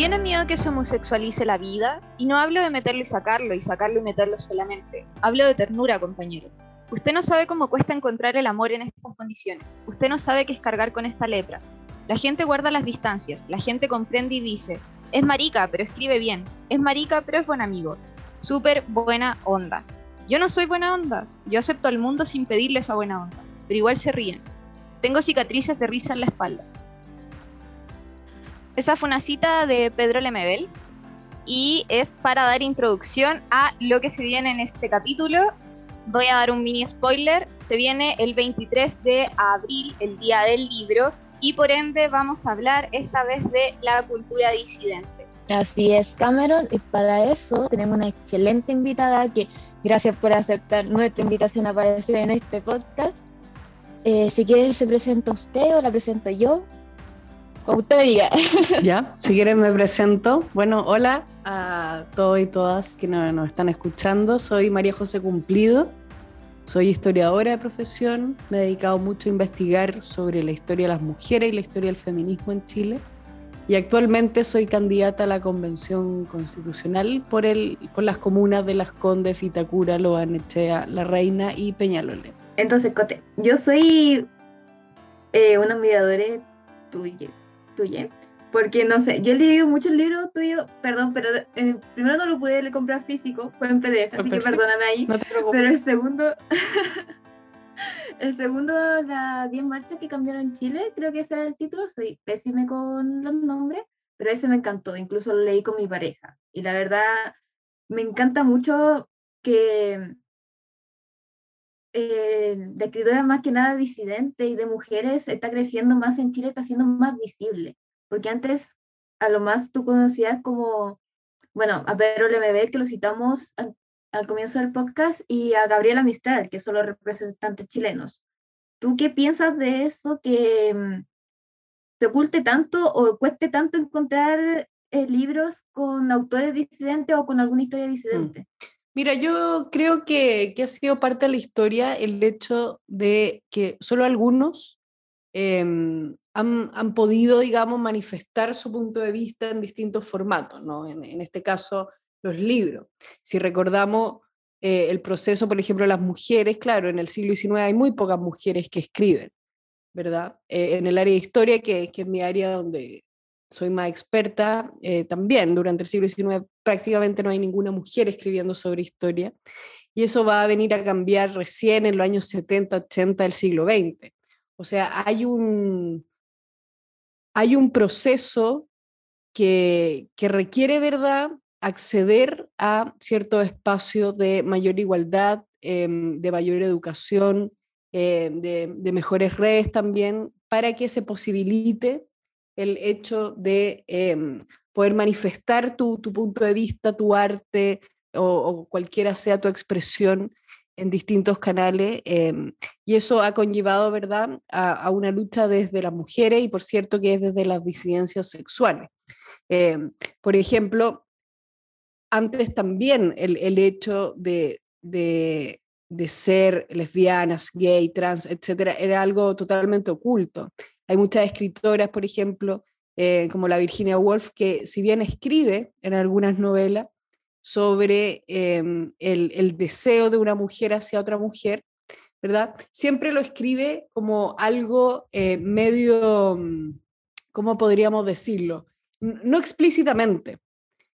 ¿Tiene miedo que se homosexualice la vida? Y no hablo de meterlo y sacarlo, y sacarlo y meterlo solamente. Hablo de ternura, compañero. Usted no sabe cómo cuesta encontrar el amor en estas condiciones. Usted no sabe qué es cargar con esta lepra. La gente guarda las distancias, la gente comprende y dice, es marica, pero escribe bien. Es marica, pero es buen amigo. Súper buena onda. Yo no soy buena onda. Yo acepto al mundo sin pedirle esa buena onda. Pero igual se ríen. Tengo cicatrices de risa en la espalda. Esa fue una cita de Pedro Lemebel y es para dar introducción a lo que se viene en este capítulo. Voy a dar un mini spoiler. Se viene el 23 de abril, el día del libro, y por ende vamos a hablar esta vez de la cultura disidente. Así es, Cameron, y para eso tenemos una excelente invitada que gracias por aceptar nuestra invitación a aparecer en este podcast. Eh, si quiere, se presenta usted o la presento yo. Como usted diga. Ya, si quieren me presento. Bueno, hola a todos y todas que nos están escuchando. Soy María José Cumplido. Soy historiadora de profesión. Me he dedicado mucho a investigar sobre la historia de las mujeres y la historia del feminismo en Chile. Y actualmente soy candidata a la Convención Constitucional por, el, por las comunas de Las Condes, Fitacura, Loanechea, La Reina y Peñalolén. Entonces, Cote, yo soy eh, una mediadora tuya, porque no sé, yo he leído muchos libros tuyos, perdón, pero eh, primero no lo pude comprar físico, fue en PDF, así que perdóname ahí. No te pero el segundo, el segundo, las 10 marchas que cambiaron Chile, creo que ese es el título, soy pésime con los nombres, pero ese me encantó, incluso lo leí con mi pareja. Y la verdad, me encanta mucho que eh, de escritoras más que nada disidente y de mujeres está creciendo más en Chile, está siendo más visible. Porque antes, a lo más tú conocías como, bueno, a Pedro Lemebel, que lo citamos al, comienzo del podcast, y a Gabriela Mistral, que son los representantes chilenos. ¿Tú qué piensas de eso que mm, se oculte tanto o cueste tanto encontrar eh, libros con autores disidentes o con alguna historia mm. Mira, yo creo que, ha sido parte de la historia el hecho de que solo algunos em, han, podido, digamos, manifestar su punto de vista en distintos formatos, ¿no? En, este caso, los libros. Si recordamos eh, el proceso, por ejemplo, las mujeres, claro, en el siglo XIX hay muy pocas mujeres que escriben, ¿verdad? Eh, en el área de historia, que, que es mi área donde, soy más experta eh, también. Durante el siglo XIX prácticamente no hay ninguna mujer escribiendo sobre historia y eso va a venir a cambiar recién en los años 70, 80 del siglo XX. O sea, hay un, hay un proceso que, que requiere, ¿verdad?, acceder a cierto espacio de mayor igualdad, em, de mayor educación, em, de, de mejores redes también, para que se posibilite el hecho de em, poder manifestar tu, punto de vista, tu arte o, cualquiera sea tu expresión en distintos canales. Em, y eso ha conllevado, ¿verdad?, a, una lucha desde las mujeres y, por cierto, que es desde las disidencias sexuales. Em, por ejemplo, antes también el, hecho de, de, de, ser lesbianas, gay, trans, etcétera, era algo totalmente oculto. Hay muchas escritoras, por ejemplo, eh, como la Virginia Woolf, que si bien escribe en algunas novelas sobre em, el, deseo de una mujer hacia otra mujer, ¿verdad? Siempre lo escribe como algo eh, medio, mm, ¿cómo podríamos decirlo? No explícitamente,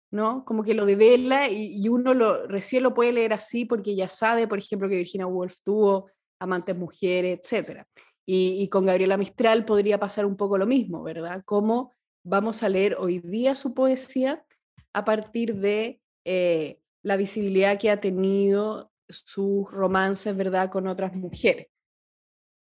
¿no? Como que lo devela y, uno lo, recién lo puede leer así porque ya sabe, por ejemplo, que Virginia Woolf tuvo amantes mujeres, etc. Y, con Gabriela Mistral podría pasar un poco lo mismo, ¿verdad? Cómo vamos a leer hoy día su poesía a partir de eh, la visibilidad que ha tenido sus romances, ¿verdad?, con otras mujeres.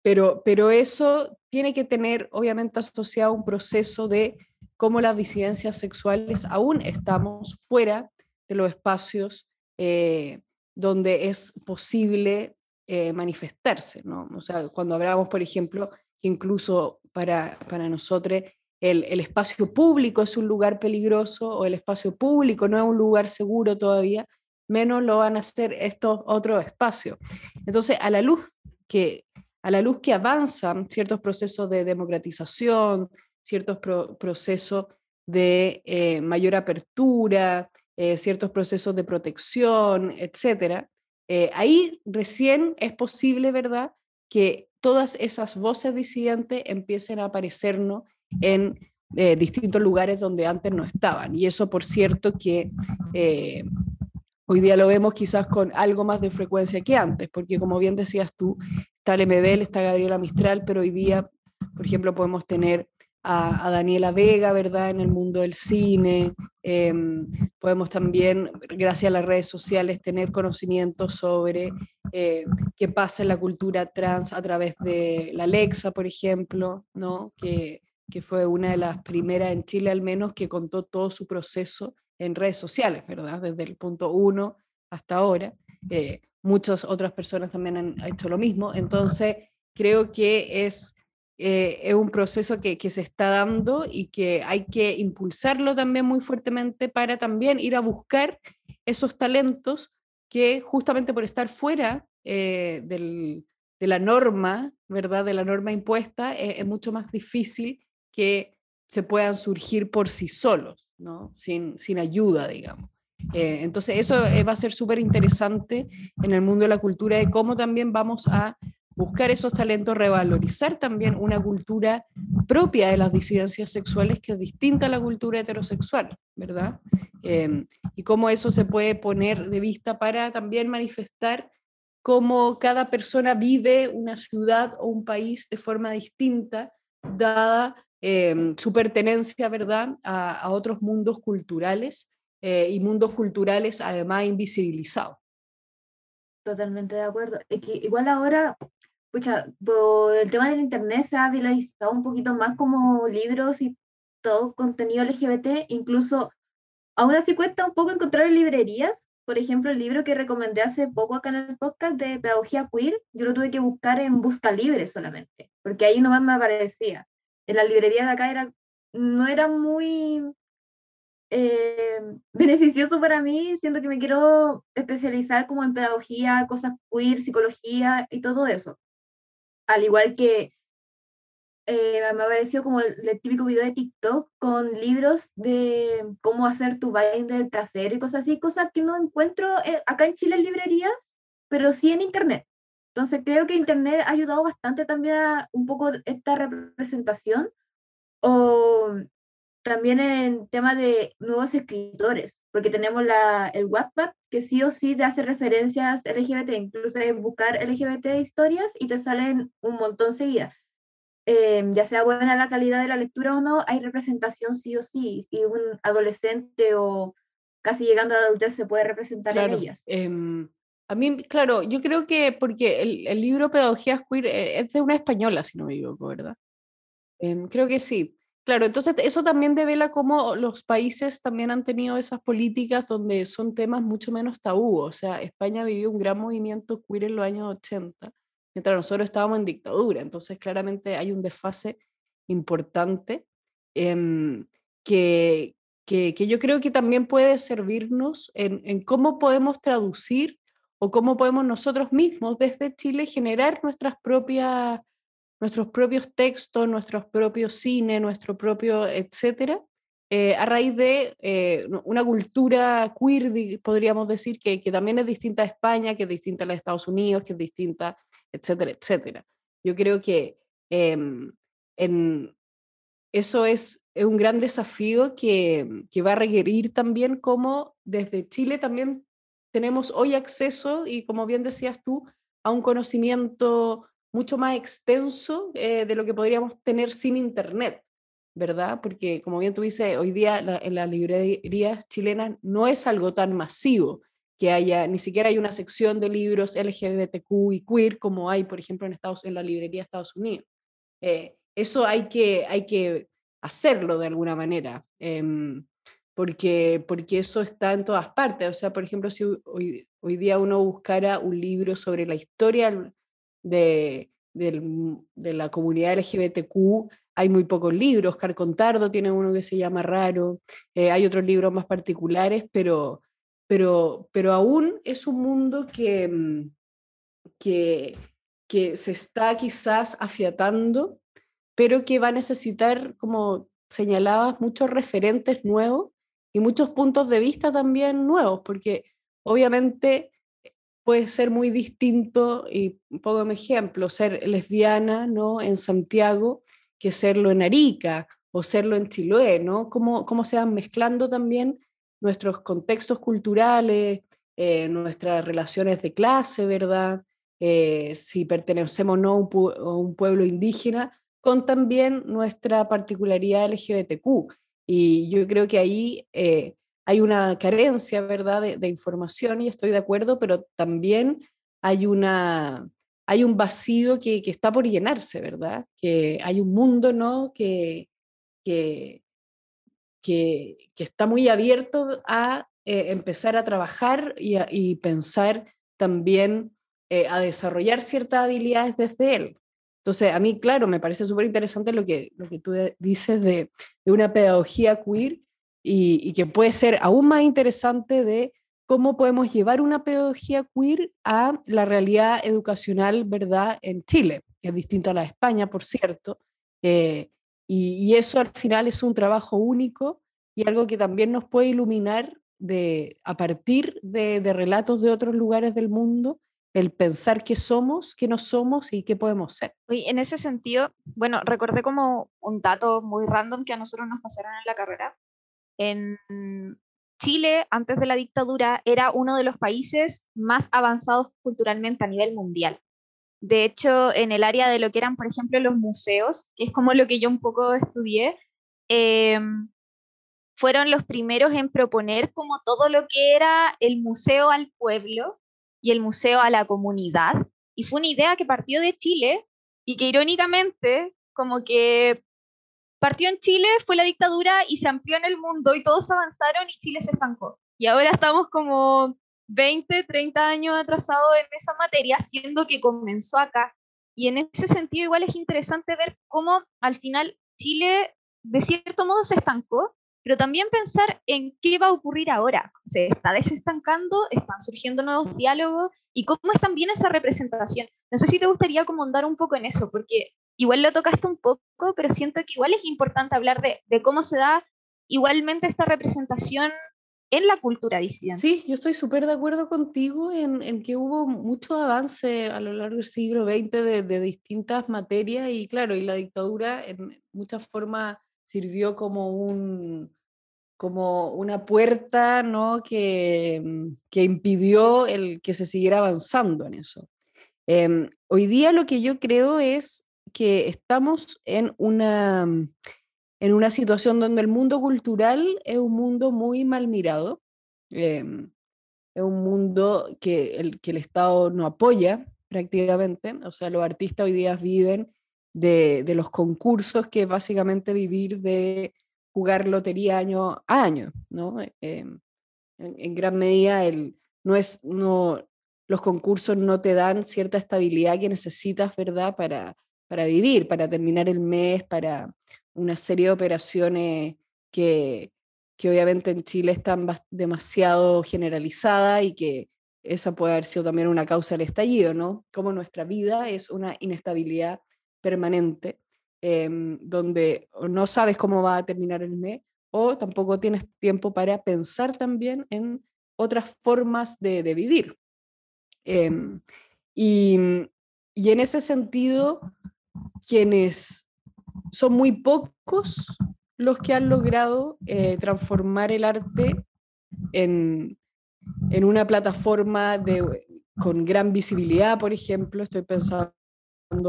Pero, pero eso tiene que tener, obviamente, asociado un proceso de cómo las disidencias sexuales aún estamos fuera de los espacios eh, donde es posible eh, manifestarse, ¿no? O sea, cuando hablamos, por ejemplo, incluso para, para nosotros el, el, espacio público es un lugar peligroso o el espacio público no es un lugar seguro todavía, menos lo van a hacer estos otros espacios. Entonces, a la luz que, a la luz que avanzan ciertos procesos de democratización, ciertos procesos de eh, mayor apertura, eh, ciertos procesos de protección, etcétera, eh, ahí recién es posible, ¿verdad?, que todas esas voces disidentes empiecen a aparecernos en distintos lugares donde antes no estaban. Y eso, por cierto, que hoy día lo vemos quizás con algo más de frecuencia que antes, porque como bien decías tú, está el MBL, está Gabriela Mistral, pero hoy día, por ejemplo, podemos tener a, Daniela Vega, ¿verdad? En el mundo del cine. Em, podemos también, gracias a las redes sociales, tener conocimiento sobre eh, qué pasa en la cultura trans a través de la Alexa, por ejemplo, ¿no? Que, que fue una de las primeras en Chile al menos que contó todo su proceso en redes sociales, ¿verdad? Desde el punto uno hasta ahora. Eh, muchas otras personas también han hecho lo mismo. Entonces, creo que es eh, es un proceso que, se está dando y que hay que impulsarlo también muy fuertemente para también ir a buscar esos talentos que justamente por estar fuera eh, de la norma, ¿verdad? De la norma impuesta, eh, es mucho más difícil que se puedan surgir por sí solos, ¿no? Sin, sin ayuda, digamos. entonces, eso va a ser súper interesante en el mundo de la cultura, de cómo también vamos a buscar esos talentos, revalorizar también una cultura propia de las disidencias sexuales que es distinta a la cultura heterosexual, ¿verdad? Em, y cómo eso se puede poner de vista para también manifestar cómo cada persona vive una ciudad o un país de forma distinta, dada em, su pertenencia, ¿verdad?, a, otros mundos culturales eh, y mundos culturales además invisibilizados. Totalmente de acuerdo. igual ahora Pucha, por el tema del internet se ha viralizado un poquito más como libros y todo contenido LGBT, incluso aún así cuesta un poco encontrar en librerías. Por ejemplo, el libro que recomendé hace poco acá en el podcast de Pedagogía Queer, yo lo tuve que buscar en Busca Libre solamente, porque ahí nomás me aparecía. En la librería de acá era, no era muy eh, beneficioso para mí, siento que me quiero especializar como en pedagogía, cosas queer, psicología y todo eso al igual que eh, me ha parecido como el, típico video de TikTok con libros de cómo hacer tu binder casero y cosas así, cosas que no encuentro eh, acá en Chile en librerías, pero sí en Internet. Entonces creo que Internet ha ayudado bastante también a un poco esta representación. O también en tema de nuevos escritores, porque tenemos la, el Wattpad, que sí o sí te hace referencias LGBT, incluso es buscar LGBT historias y te salen un montón seguidas. Em, ya sea buena la calidad de la lectura o no, hay representación sí o sí, y un adolescente o casi llegando a la adultez se puede representar en ellas. Em, a mí, claro, yo creo que porque el, el libro Pedagogías Queer eh, es de una española, si no me equivoco, ¿verdad? Em, creo que sí. Claro, entonces eso también devela cómo los países también han tenido esas políticas donde son temas mucho menos tabú. O sea, España vivió un gran movimiento queer en los años 80, mientras nosotros estábamos en dictadura. Entonces, claramente hay un desfase importante em, que, que, yo creo que también puede servirnos en, en cómo podemos traducir o cómo podemos nosotros mismos desde Chile generar nuestras propias nuestros propios textos, nuestros propios cine, nuestro propio, etcétera, eh, a raíz de eh, una cultura queer, podríamos decir, que, que, también es distinta a España, que es distinta a los Estados Unidos, que es distinta, etcétera, etcétera. Yo creo que em, en, eso es, es, un gran desafío que, que va a requerir también como desde Chile también tenemos hoy acceso, y como bien decías tú, a un conocimiento mucho más extenso eh, de lo que podríamos tener sin Internet, ¿verdad? Porque como bien tú dices, hoy día en las librerías chilenas no es algo tan masivo que haya, ni siquiera hay una sección de libros LGBTQ y queer como hay, por ejemplo, en, Estados, en la librería de Estados Unidos. Eh, eso hay que, hay que hacerlo de alguna manera, em, porque, porque eso está en todas partes. O sea, por ejemplo, si hoy, hoy día uno buscara un libro sobre la historia de, de la comunidad LGBTQ hay muy pocos libros. Carcontardo tiene uno que se llama Raro, eh, hay otros libros más particulares, pero, pero, pero aún es un mundo que, mm, que, que se está quizás afiatando, pero que va a necesitar como señalabas muchos referentes nuevos y muchos puntos de vista también nuevos, porque obviamente puede ser muy distinto, y pongo un ejemplo, ser lesbiana ¿no? en Santiago que serlo en Arica o serlo en Chiloé, ¿no? Cómo, cómo se van mezclando también nuestros contextos culturales, eh, nuestras relaciones de clase, ¿verdad? Eh, si pertenecemos o no a un, pueblo indígena, con también nuestra particularidad LGBTQ. Y yo creo que ahí eh, hay una carencia, ¿verdad?, de, información y estoy de acuerdo, pero también hay, una, hay un vacío que, que, está por llenarse, ¿verdad? Que hay un mundo, ¿no?, que, que, que, está muy abierto a eh, empezar a trabajar y, y pensar también eh, a desarrollar ciertas habilidades desde él. Entonces, a mí, claro, me parece súper interesante lo que, lo que tú dices de, de una pedagogía queer y, que puede ser aún más interesante de cómo podemos llevar una pedagogía queer a la realidad educacional, ¿verdad?, en Chile, que es distinta a la de España, por cierto. Eh, y, eso al final es un trabajo único y algo que también nos puede iluminar de, a partir de, relatos de otros lugares del mundo, el pensar qué somos, qué no somos y qué podemos ser. Y en ese sentido, bueno, recordé como un dato muy random que a nosotros nos pasaron en la carrera, en Chile, antes de la dictadura, era uno de los países más avanzados culturalmente a nivel mundial. De hecho, en el área de lo que eran, por ejemplo, los museos, que es como lo que yo un poco estudié, em, fueron los primeros en proponer como todo lo que era el museo al pueblo y el museo a la comunidad. Y fue una idea que partió de Chile y que irónicamente como que partió en Chile, fue la dictadura y se amplió en el mundo y todos avanzaron y Chile se estancó. Y ahora estamos como 20, 30 años atrasados en esa materia, siendo que comenzó acá. Y en ese sentido igual es interesante ver cómo al final Chile de cierto modo se estancó, pero también pensar en qué va a ocurrir ahora. Se está desestancando, están surgiendo nuevos diálogos y cómo es también esa representación. No sé si te gustaría como andar un poco en eso, porque igual lo tocaste un poco, pero siento que igual es importante hablar de, de cómo se da igualmente esta representación en la cultura disidente. Sí, yo estoy súper de acuerdo contigo en, en, que hubo mucho avance a lo largo del siglo XX de, de, distintas materias y claro, y la dictadura en muchas formas sirvió como un como una puerta ¿no? que, que impidió el que se siguiera avanzando en eso. Eh, hoy día lo que yo creo es que estamos en una, mm, en una situación donde el mundo cultural es un mundo muy mal mirado, em, es un mundo que el, que el Estado no apoya prácticamente, o sea, los artistas hoy día viven de, de los concursos, que básicamente vivir de jugar lotería año a año, ¿no? Em, en, en, gran medida el, no es, no, los concursos no te dan cierta estabilidad que necesitas, ¿verdad? Para, para vivir, para terminar el mes, para una serie de operaciones que, que obviamente en Chile están demasiado generalizadas y que esa puede haber sido también una causa del estallido, ¿no? Como nuestra vida es una inestabilidad permanente, em, donde no sabes cómo va a terminar el mes o tampoco tienes tiempo para pensar también en otras formas de, de vivir. Em, y, y en ese sentido, quienes son muy pocos los que han logrado eh, transformar el arte en, en una plataforma de, con gran visibilidad, por ejemplo, estoy pensando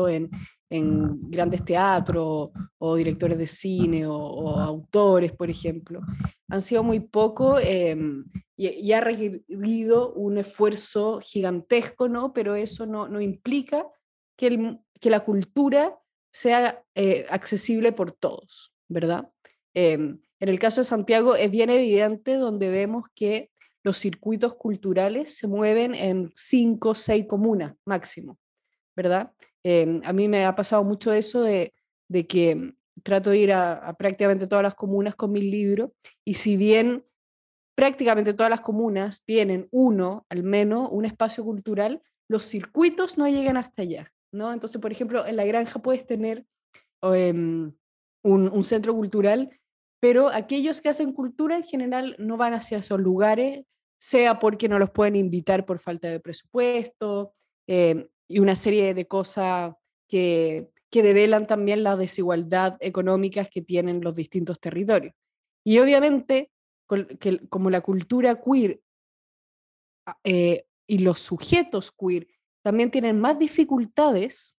en, en grandes teatros o directores de cine o, autores, por ejemplo. Han sido muy pocos em, y, y, ha requerido un esfuerzo gigantesco, ¿no? Pero eso no, no implica que, el, que la cultura sea eh, accesible por todos, ¿verdad? Em, en el caso de Santiago es bien evidente donde vemos que los circuitos culturales se mueven en cinco o seis comunas máximo, ¿verdad? Em, a mí me ha pasado mucho eso de, de que trato de ir a, prácticamente todas las comunas con mis libros y si bien prácticamente todas las comunas tienen uno, al menos, un espacio cultural, los circuitos no llegan hasta allá. ¿No? Entonces, por ejemplo, en la granja puedes tener un, centro cultural, pero aquellos que hacen cultura en general no van hacia esos lugares, sea porque no los pueden invitar por falta de presupuesto eh, y una serie de cosas que, que develan también la desigualdad económicas que tienen los distintos territorios. Y obviamente, como la cultura queer ah, eh, y los sujetos queer también tienen más dificultades,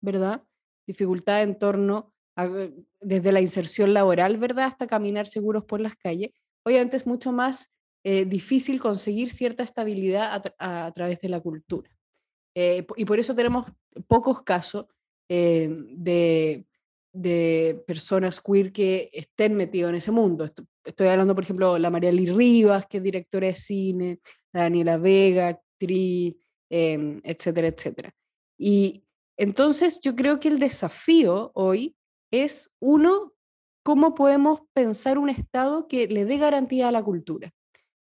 ¿verdad? Dificultad en torno a, desde la inserción laboral, ¿verdad? Hasta caminar seguros por las calles. Obviamente es mucho más eh, difícil conseguir cierta estabilidad a, través de la cultura. Eh, y por eso tenemos pocos casos de, de, personas queer que estén metidos en ese mundo. Estoy hablando, por ejemplo, la María Lee Rivas, que es directora de cine, Daniela Vega, actriz, em, etcétera, etcétera. Y entonces yo creo que el desafío hoy es, uno, cómo podemos pensar un Estado que le dé garantía a la cultura,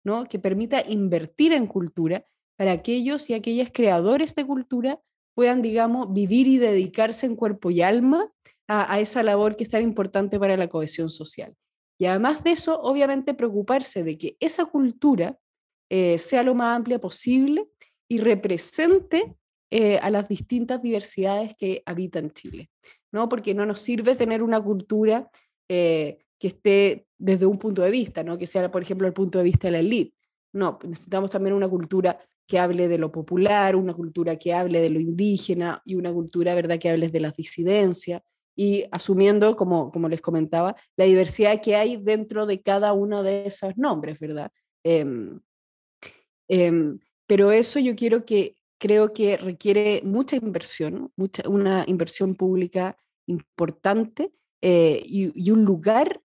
¿no? que permita invertir en cultura para aquellos y aquellas creadores de cultura puedan, digamos, vivir y dedicarse en cuerpo y alma a, esa labor que es tan importante para la cohesión social. Y además de eso, obviamente preocuparse de que esa cultura eh, sea lo más amplia posible y represente eh, a las distintas diversidades que habitan Chile, ¿no? Porque no nos sirve tener una cultura eh, que esté desde un punto de vista, ¿no? Que sea, por ejemplo, el punto de vista de la elite. No, necesitamos también una cultura que hable de lo popular, una cultura que hable de lo indígena y una cultura, ¿verdad?, que hable de las disidencias y asumiendo, como, como les comentaba, la diversidad que hay dentro de cada uno de esos nombres, ¿verdad? Em, em, pero eso yo quiero que, creo que requiere mucha inversión, mucha, una inversión pública importante eh, y, un lugar,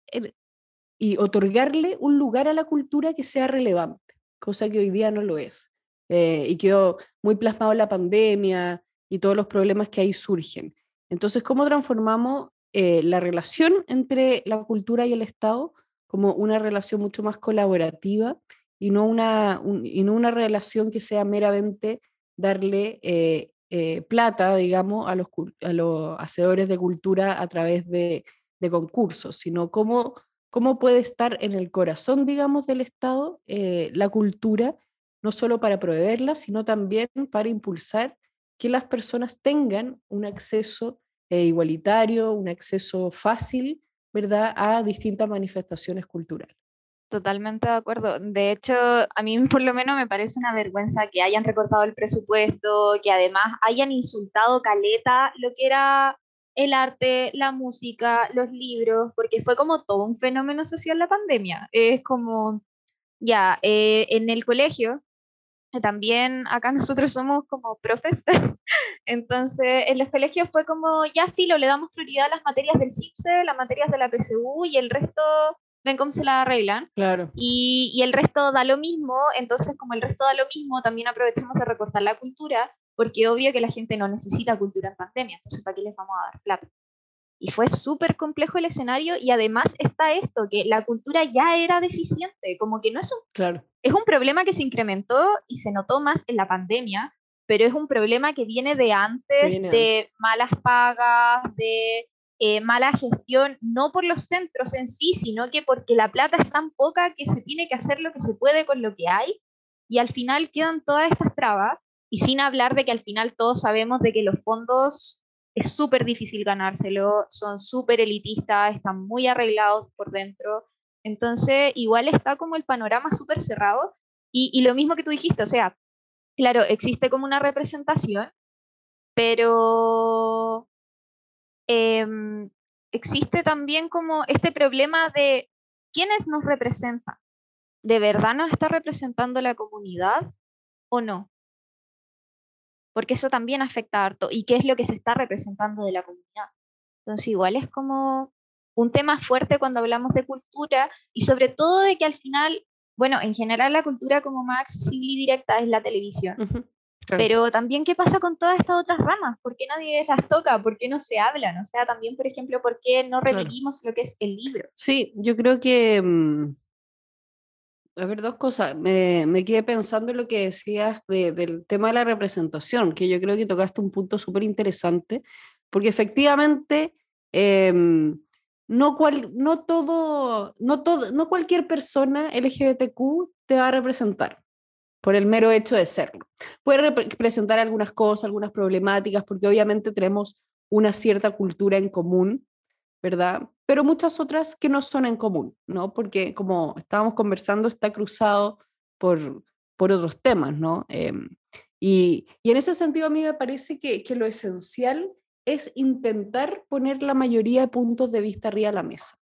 y otorgarle un lugar a la cultura que sea relevante, cosa que hoy día no lo es. Eh, y quedó muy plasmado la pandemia y todos los problemas que ahí surgen. Entonces, ¿cómo transformamos eh, la relación entre la cultura y el Estado como una relación mucho más colaborativa y no una, y no una relación que sea meramente darle eh, eh, plata, digamos, a los, a los hacedores de cultura a través de, de concursos, sino cómo, cómo puede estar en el corazón, digamos, del Estado la cultura, no solo para proveerla, sino también para impulsar que las personas tengan un acceso eh, igualitario, un acceso fácil, ¿verdad?, a distintas manifestaciones culturales. Totalmente de acuerdo. De hecho, a mí por lo menos me parece una vergüenza que hayan recortado el presupuesto, que además hayan insultado caleta lo que era el arte, la música, los libros, porque fue como todo un fenómeno social la pandemia. Es como, ya, eh, en el colegio también acá nosotros somos como profes, entonces en los colegios fue como, ya filo, le damos prioridad a las materias del CIPSE, las materias de la PSU y el resto ven cómo se la arreglan. Claro. Y, y, el resto da lo mismo, entonces como el resto da lo mismo, también aprovechamos de recortar la cultura, porque obvio que la gente no necesita cultura en pandemia, entonces ¿para qué les vamos a dar plata? Y fue súper complejo el escenario y además está esto, que la cultura ya era deficiente, como que no es un, claro. es un problema que se incrementó y se notó más en la pandemia, pero es un problema que viene de antes, de malas pagas, de eh, mala gestión, no por los centros en sí, sino que porque la plata es tan poca que se tiene que hacer lo que se puede con lo que hay y al final quedan todas estas trabas y sin hablar de que al final todos sabemos de que los fondos es súper difícil ganárselo, son súper elitistas, están muy arreglados por dentro. Entonces, igual está como el panorama súper cerrado. Y, lo mismo que tú dijiste, o sea, claro, existe como una representación, pero em, existe también como este problema de quiénes nos representan. ¿De verdad nos está representando la comunidad o no? porque eso también afecta harto y qué es lo que se está representando de la comunidad. Entonces igual es como un tema fuerte cuando hablamos de cultura y sobre todo de que al final, bueno, en general la cultura como más accesible y directa es la televisión. Pero también qué pasa con todas estas otras ramas, ¿por qué nadie las toca? ¿Por qué no se hablan? O sea, también, por ejemplo, ¿por qué no revivimos lo que es el libro? Sí, yo creo que mm, a ver, dos cosas. Me, me quedé pensando en lo que decías del tema de la representación, que yo creo que tocaste un punto súper interesante, porque efectivamente em, no, cual, no todo, no todo, no cualquier persona LGBTQ te va a representar por el mero hecho de serlo. Puede representar algunas cosas, algunas problemáticas, porque obviamente tenemos una cierta cultura en común, ¿verdad? Pero muchas otras que no son en común, ¿no? Porque como estábamos conversando, está cruzado por, por otros temas, ¿no? Em, y, y, en ese sentido a mí me parece que, que lo esencial es intentar poner la mayoría de puntos de vista arriba a la mesa,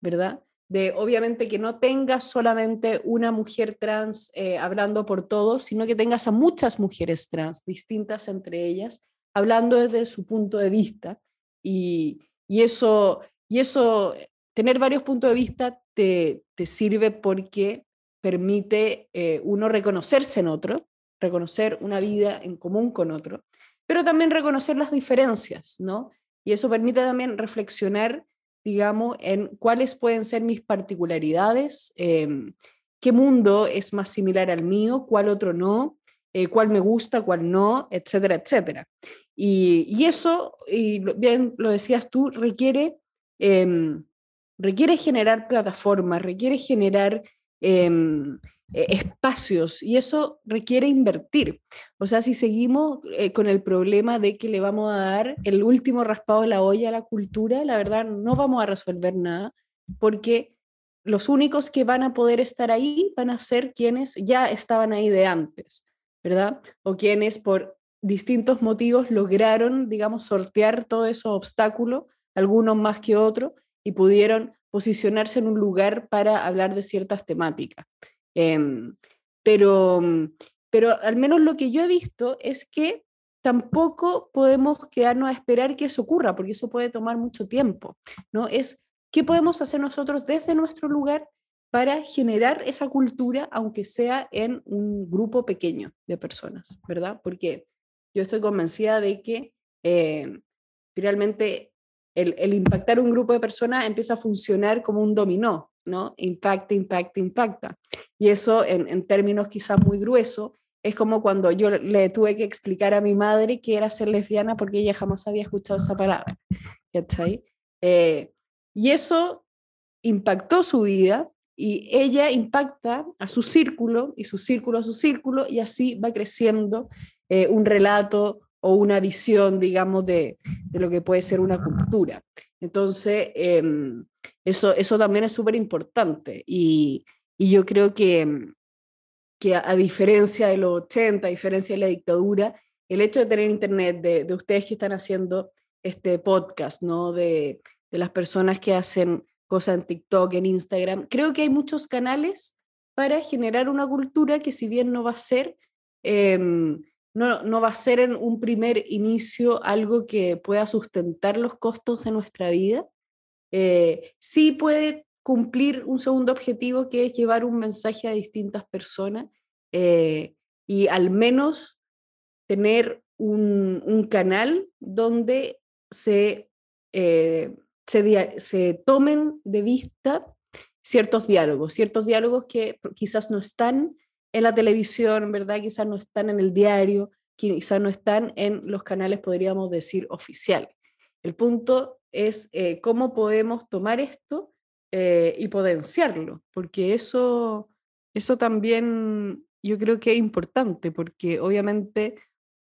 ¿verdad? De obviamente que no tengas solamente una mujer trans eh, hablando por todos, sino que tengas a muchas mujeres trans distintas entre ellas, hablando desde su punto de vista. Y, y eso, y eso, tener varios puntos de vista te, te sirve porque permite eh, uno reconocerse en otro, reconocer una vida en común con otro pero también reconocer las diferencias, ¿no? Y eso permite también reflexionar, digamos, en cuáles pueden ser mis particularidades, em, qué mundo es más similar al mío, cuál otro no, eh, cuál me gusta, cuál no, etcétera, etcétera. Y, eso, y bien lo decías tú, requiere, em, requiere generar plataformas, requiere generar eh, espacios y eso requiere invertir. O sea, si seguimos eh, con el problema de que le vamos a dar el último raspado de la olla a la cultura, la verdad no vamos a resolver nada porque los únicos que van a poder estar ahí van a ser quienes ya estaban ahí de antes, ¿verdad? O quienes por distintos motivos lograron, digamos, sortear todos esos obstáculos, algunos más que otros, y pudieron posicionarse en un lugar para hablar de ciertas temáticas. Em, pero, pero al menos lo que yo he visto es que tampoco podemos quedarnos a esperar que eso ocurra, porque eso puede tomar mucho tiempo, ¿no? Es qué podemos hacer nosotros desde nuestro lugar para generar esa cultura, aunque sea en un grupo pequeño de personas, ¿verdad? Porque yo estoy convencida de que eh, realmente el, el, impactar un grupo de personas empieza a funcionar como un dominó, ¿no? Impacta, impacta, impacta. Y eso en, términos quizás muy gruesos, es como cuando yo le tuve que explicar a mi madre que era ser lesbiana porque ella jamás había escuchado esa palabra. Eh, y eso impactó su vida y ella impacta a su círculo y su círculo a su círculo y así va creciendo eh, un relato o una visión, digamos, de, de, lo que puede ser una cultura. Entonces, em, eso, eso también es súper importante y, y, yo creo que, que a, diferencia de los 80, a diferencia de la dictadura, el hecho de tener internet, de, de ustedes que están haciendo este podcast, ¿no? De, de las personas que hacen cosas en TikTok, en Instagram, creo que hay muchos canales para generar una cultura que si bien no va a ser... Eh, no, va a ser en un primer inicio algo que pueda sustentar los costos de nuestra vida. Eh, sí puede cumplir un segundo objetivo que es llevar un mensaje a distintas personas eh, y al menos tener un, canal donde se, eh, se, se tomen de vista ciertos diálogos, ciertos diálogos que quizás no están en la televisión, ¿verdad? Quizás no están en el diario, quizás no están en los canales, podríamos decir, oficiales. El punto es eh, cómo podemos tomar esto eh, y potenciarlo, porque eso, eso también yo creo que es importante, porque obviamente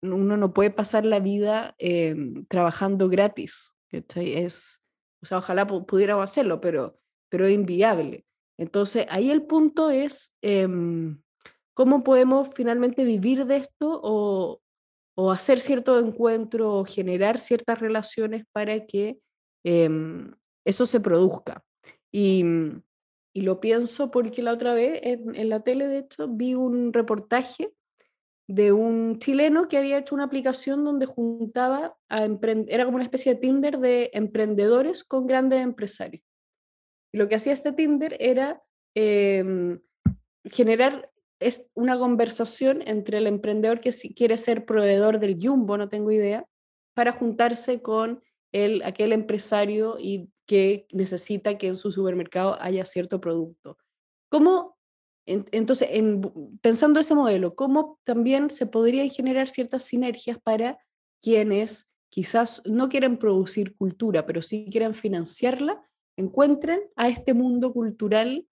uno no puede pasar la vida eh, trabajando gratis. Es, o sea, ojalá pudiéramos hacerlo, pero, pero es inviable. Entonces, ahí el punto es em, cómo podemos finalmente vivir de esto o, hacer cierto encuentro o generar ciertas relaciones para que em, eso se produzca. Y, lo pienso porque la otra vez en, la tele, de hecho, vi un reportaje de un chileno que había hecho una aplicación donde juntaba a era como una especie de Tinder de emprendedores con grandes empresarios. Y lo que hacía este Tinder era em, generar es una conversación entre el emprendedor que quiere ser proveedor del Jumbo, no tengo idea, para juntarse con el, aquel empresario y que necesita que en su supermercado haya cierto producto. ¿Cómo, entonces, en, pensando ese modelo, cómo también se podrían generar ciertas sinergias para quienes quizás no quieren producir cultura, pero sí quieren financiarla encuentren a este mundo cultural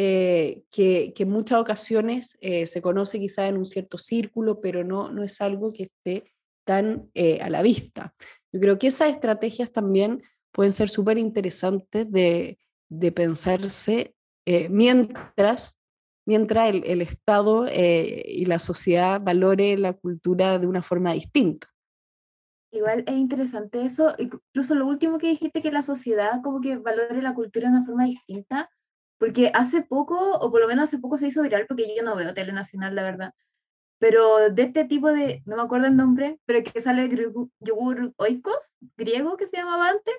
eh, que, en muchas ocasiones eh, se conoce quizá en un cierto círculo, pero no, no es algo que esté tan eh, a la vista. Yo creo que esas estrategias también pueden ser súper interesantes de, de, pensarse mientras, mientras el, el Estado y la sociedad valore la cultura de una forma distinta. Igual es interesante eso, incluso lo último que dijiste, que la sociedad como que valore la cultura de una forma distinta, porque hace poco, o por lo menos hace poco se hizo viral, porque yo no veo tele nacional, la verdad, pero de este tipo de, no me acuerdo el nombre, pero que sale yogur oikos, griego que se llamaba antes,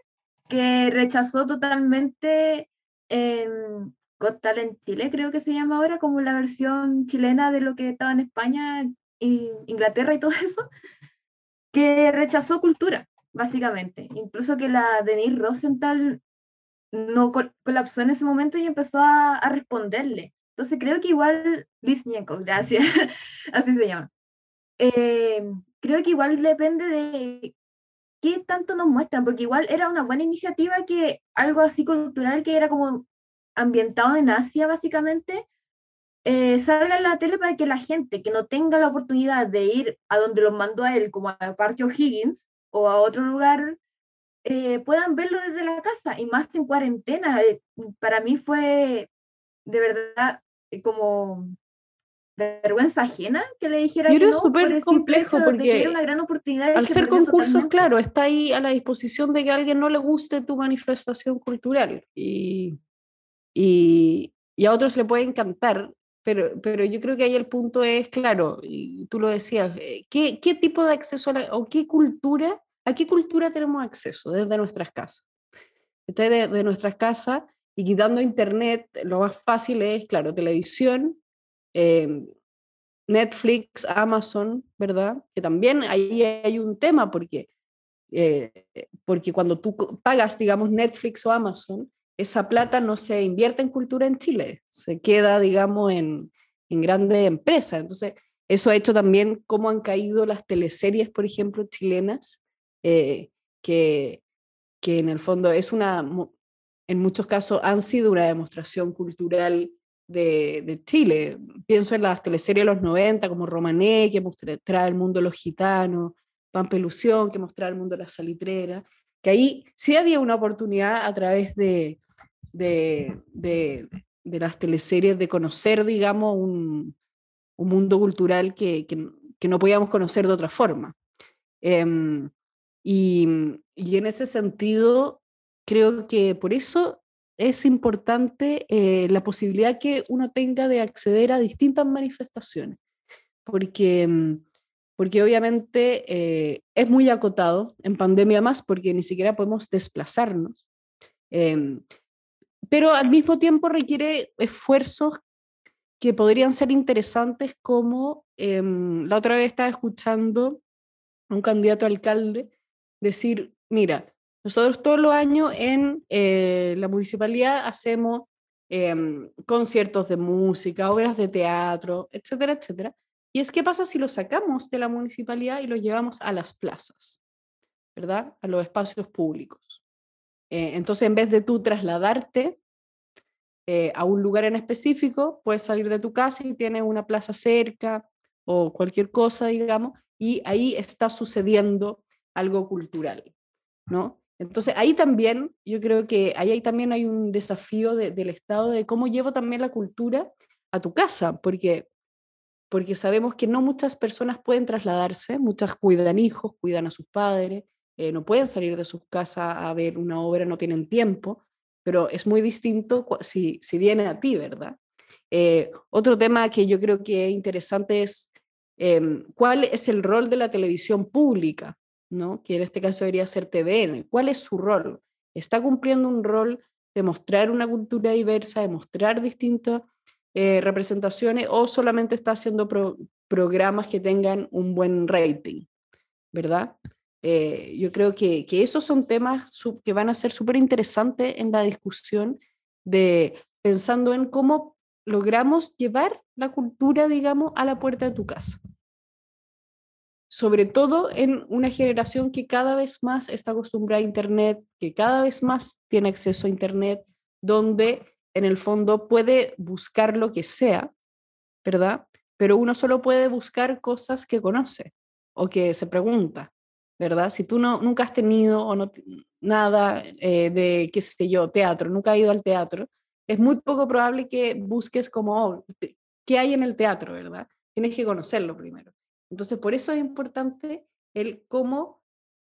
que rechazó totalmente en Got Talent Chile, creo que se llama ahora, como la versión chilena de lo que estaba en España, y Inglaterra y todo eso que rechazó cultura, básicamente. Incluso que la Denise Rosenthal no colapsó en ese momento y empezó a, responderle. Entonces creo que igual, Liz gracias, así se llama. Eh, creo que igual depende de qué tanto nos muestran, porque igual era una buena iniciativa que algo así cultural que era como ambientado en Asia, básicamente, eh, salga en la tele para que la gente que no tenga la oportunidad de ir a donde los mandó a él, como a Parque O'Higgins o a otro lugar, eh, puedan verlo desde la casa y más en cuarentena. Eh, para mí fue de verdad como vergüenza ajena que le dijera. Yo creo súper complejo porque una gran oportunidad al ser concursos, claro, está ahí a la disposición de que a alguien no le guste tu manifestación cultural y, y, y a otros le puede encantar pero, pero yo creo que ahí el punto es, claro, y tú lo decías, eh, ¿qué, qué tipo de acceso a la, o qué cultura, a qué cultura tenemos acceso desde nuestras casas? Desde de, nuestras casas y quitando internet, lo más fácil es, claro, televisión, em, Netflix, Amazon, ¿verdad? Que también ahí hay un tema porque, eh, porque cuando tú pagas, digamos, Netflix o Amazon, esa plata no se invierte en cultura en Chile, se queda, digamos, en, en grandes empresas. Entonces, eso ha hecho también cómo han caído las teleseries, por ejemplo, chilenas, eh, que, que en el fondo es una, en muchos casos han sido una demostración cultural de, de, Chile. Pienso en las teleseries de los 90, como Romané, que mostraba el mundo de los gitanos, Pampelusión, que mostraba el mundo de la salitrera, que ahí sí había una oportunidad a través de, de, de, de las teleseries de conocer, digamos, un, un mundo cultural que, que, que, no podíamos conocer de otra forma. Eh, y, y, en ese sentido, creo que por eso es importante eh, la posibilidad que uno tenga de acceder a distintas manifestaciones, porque, em, porque obviamente eh, es muy acotado en pandemia más, porque ni siquiera podemos desplazarnos. Eh, pero al mismo tiempo requiere esfuerzos que podrían ser interesantes como em, la otra vez estaba escuchando a un candidato a alcalde decir, mira, nosotros todos los años en eh, la municipalidad hacemos em, conciertos de música, obras de teatro, etcétera, etcétera. Y es qué pasa si los sacamos de la municipalidad y los llevamos a las plazas, ¿verdad? A los espacios públicos. Eh, entonces, en vez de tú trasladarte eh, a un lugar en específico, puedes salir de tu casa y tienes una plaza cerca o cualquier cosa, digamos, y ahí está sucediendo algo cultural, ¿no? Entonces, ahí también, yo creo que ahí, también hay un desafío del Estado de cómo llevo también la cultura a tu casa, porque, porque sabemos que no muchas personas pueden trasladarse, muchas cuidan hijos, cuidan a sus padres, eh, no pueden salir de sus casas a ver una obra, no tienen tiempo, pero es muy distinto si, si viene a ti, ¿verdad? Eh, otro tema que yo creo que es interesante es em, cuál es el rol de la televisión pública, ¿no? que en este caso debería ser TVN. ¿Cuál es su rol? ¿Está cumpliendo un rol de mostrar una cultura diversa, de mostrar distintas eh, representaciones o solamente está haciendo programas que tengan un buen rating? ¿Verdad? Eh, yo creo que, que, esos son temas que van a ser súper interesantes en la discusión de pensando en cómo logramos llevar la cultura, digamos, a la puerta de tu casa. Sobre todo en una generación que cada vez más está acostumbrada a Internet, que cada vez más tiene acceso a Internet, donde en el fondo puede buscar lo que sea, ¿verdad? Pero uno solo puede buscar cosas que conoce o que se pregunta, ¿verdad? Si tú no, nunca has tenido o no, nada eh, de, qué sé yo, teatro, nunca has ido al teatro, es muy poco probable que busques como, oh, ¿qué hay en el teatro, verdad? Tienes que conocerlo primero. Entonces, por eso es importante el cómo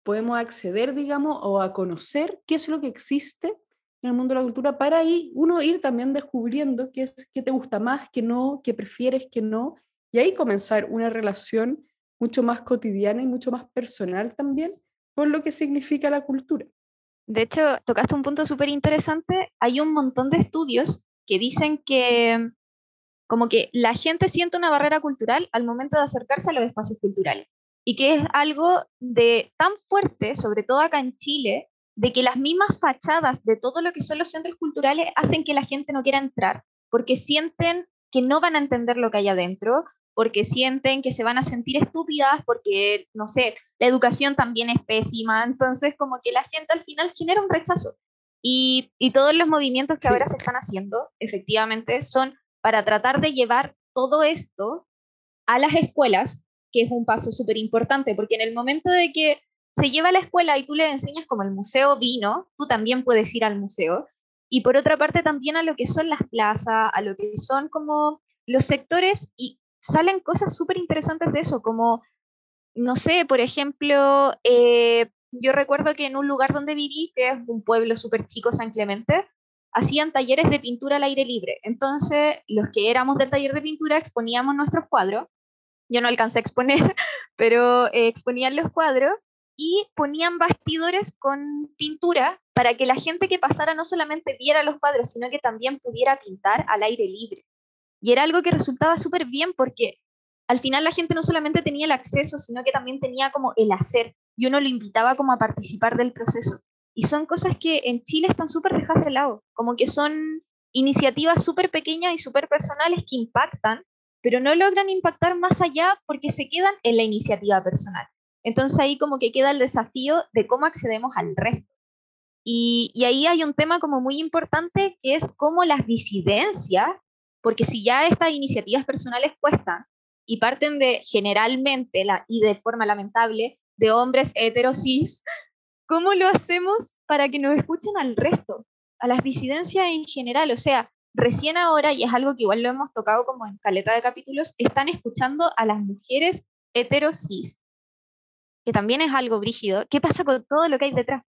podemos acceder, digamos, o a conocer qué es lo que existe en el mundo de la cultura para ahí uno ir también descubriendo qué, es, qué te gusta más, qué no, qué prefieres, qué no, y ahí comenzar una relación mucho más cotidiana y mucho más personal también con lo que significa la cultura. De hecho, tocaste un punto súper interesante. Hay un montón de estudios que dicen que como que la gente siente una barrera cultural al momento de acercarse a los espacios culturales. Y que es algo de tan fuerte, sobre todo acá en Chile, de que las mismas fachadas de todo lo que son los centros culturales hacen que la gente no quiera entrar, porque sienten que no van a entender lo que hay adentro, porque sienten que se van a sentir estúpidas, porque, no sé, la educación también es pésima, entonces como que la gente al final genera un rechazo. Y, todos los movimientos que ahora se están haciendo, efectivamente, son para tratar de llevar todo esto a las escuelas, que es un paso súper importante, porque en el momento de que se lleva a la escuela y tú le enseñas como el museo vino, tú también puedes ir al museo. Y por otra parte también a lo que son las plazas, a lo que son como los sectores y salen cosas súper interesantes de eso, como, no sé, por ejemplo, eh, yo recuerdo que en un lugar donde viví, que es un pueblo súper chico, San Clemente, hacían talleres de pintura al aire libre. Entonces, los que éramos del taller de pintura exponíamos nuestros cuadros. Yo no alcancé a exponer, pero eh, exponían los cuadros y ponían bastidores con pintura para que la gente que pasara no solamente viera los cuadros, sino que también pudiera pintar al aire libre. Y era algo que resultaba súper bien porque al final la gente no solamente tenía el acceso, sino que también tenía como el hacer y uno lo invitaba como a participar del proceso. Y son cosas que en Chile están súper dejadas de lado, como que son iniciativas súper pequeñas y súper personales que impactan, pero no logran impactar más allá porque se quedan en la iniciativa personal. Entonces ahí como que queda el desafío de cómo accedemos al resto. Y, y ahí hay un tema como muy importante que es cómo las disidencias porque si ya estas iniciativas personales cuestan y parten de generalmente la, y de forma lamentable de hombres heterosis, ¿cómo lo hacemos para que nos escuchen al resto, a las disidencias en general? O sea, recién ahora, y es algo que igual lo hemos tocado como en caleta de capítulos, están escuchando a las mujeres heterosis, que también es algo brígido. ¿Qué pasa con todo lo que hay detrás?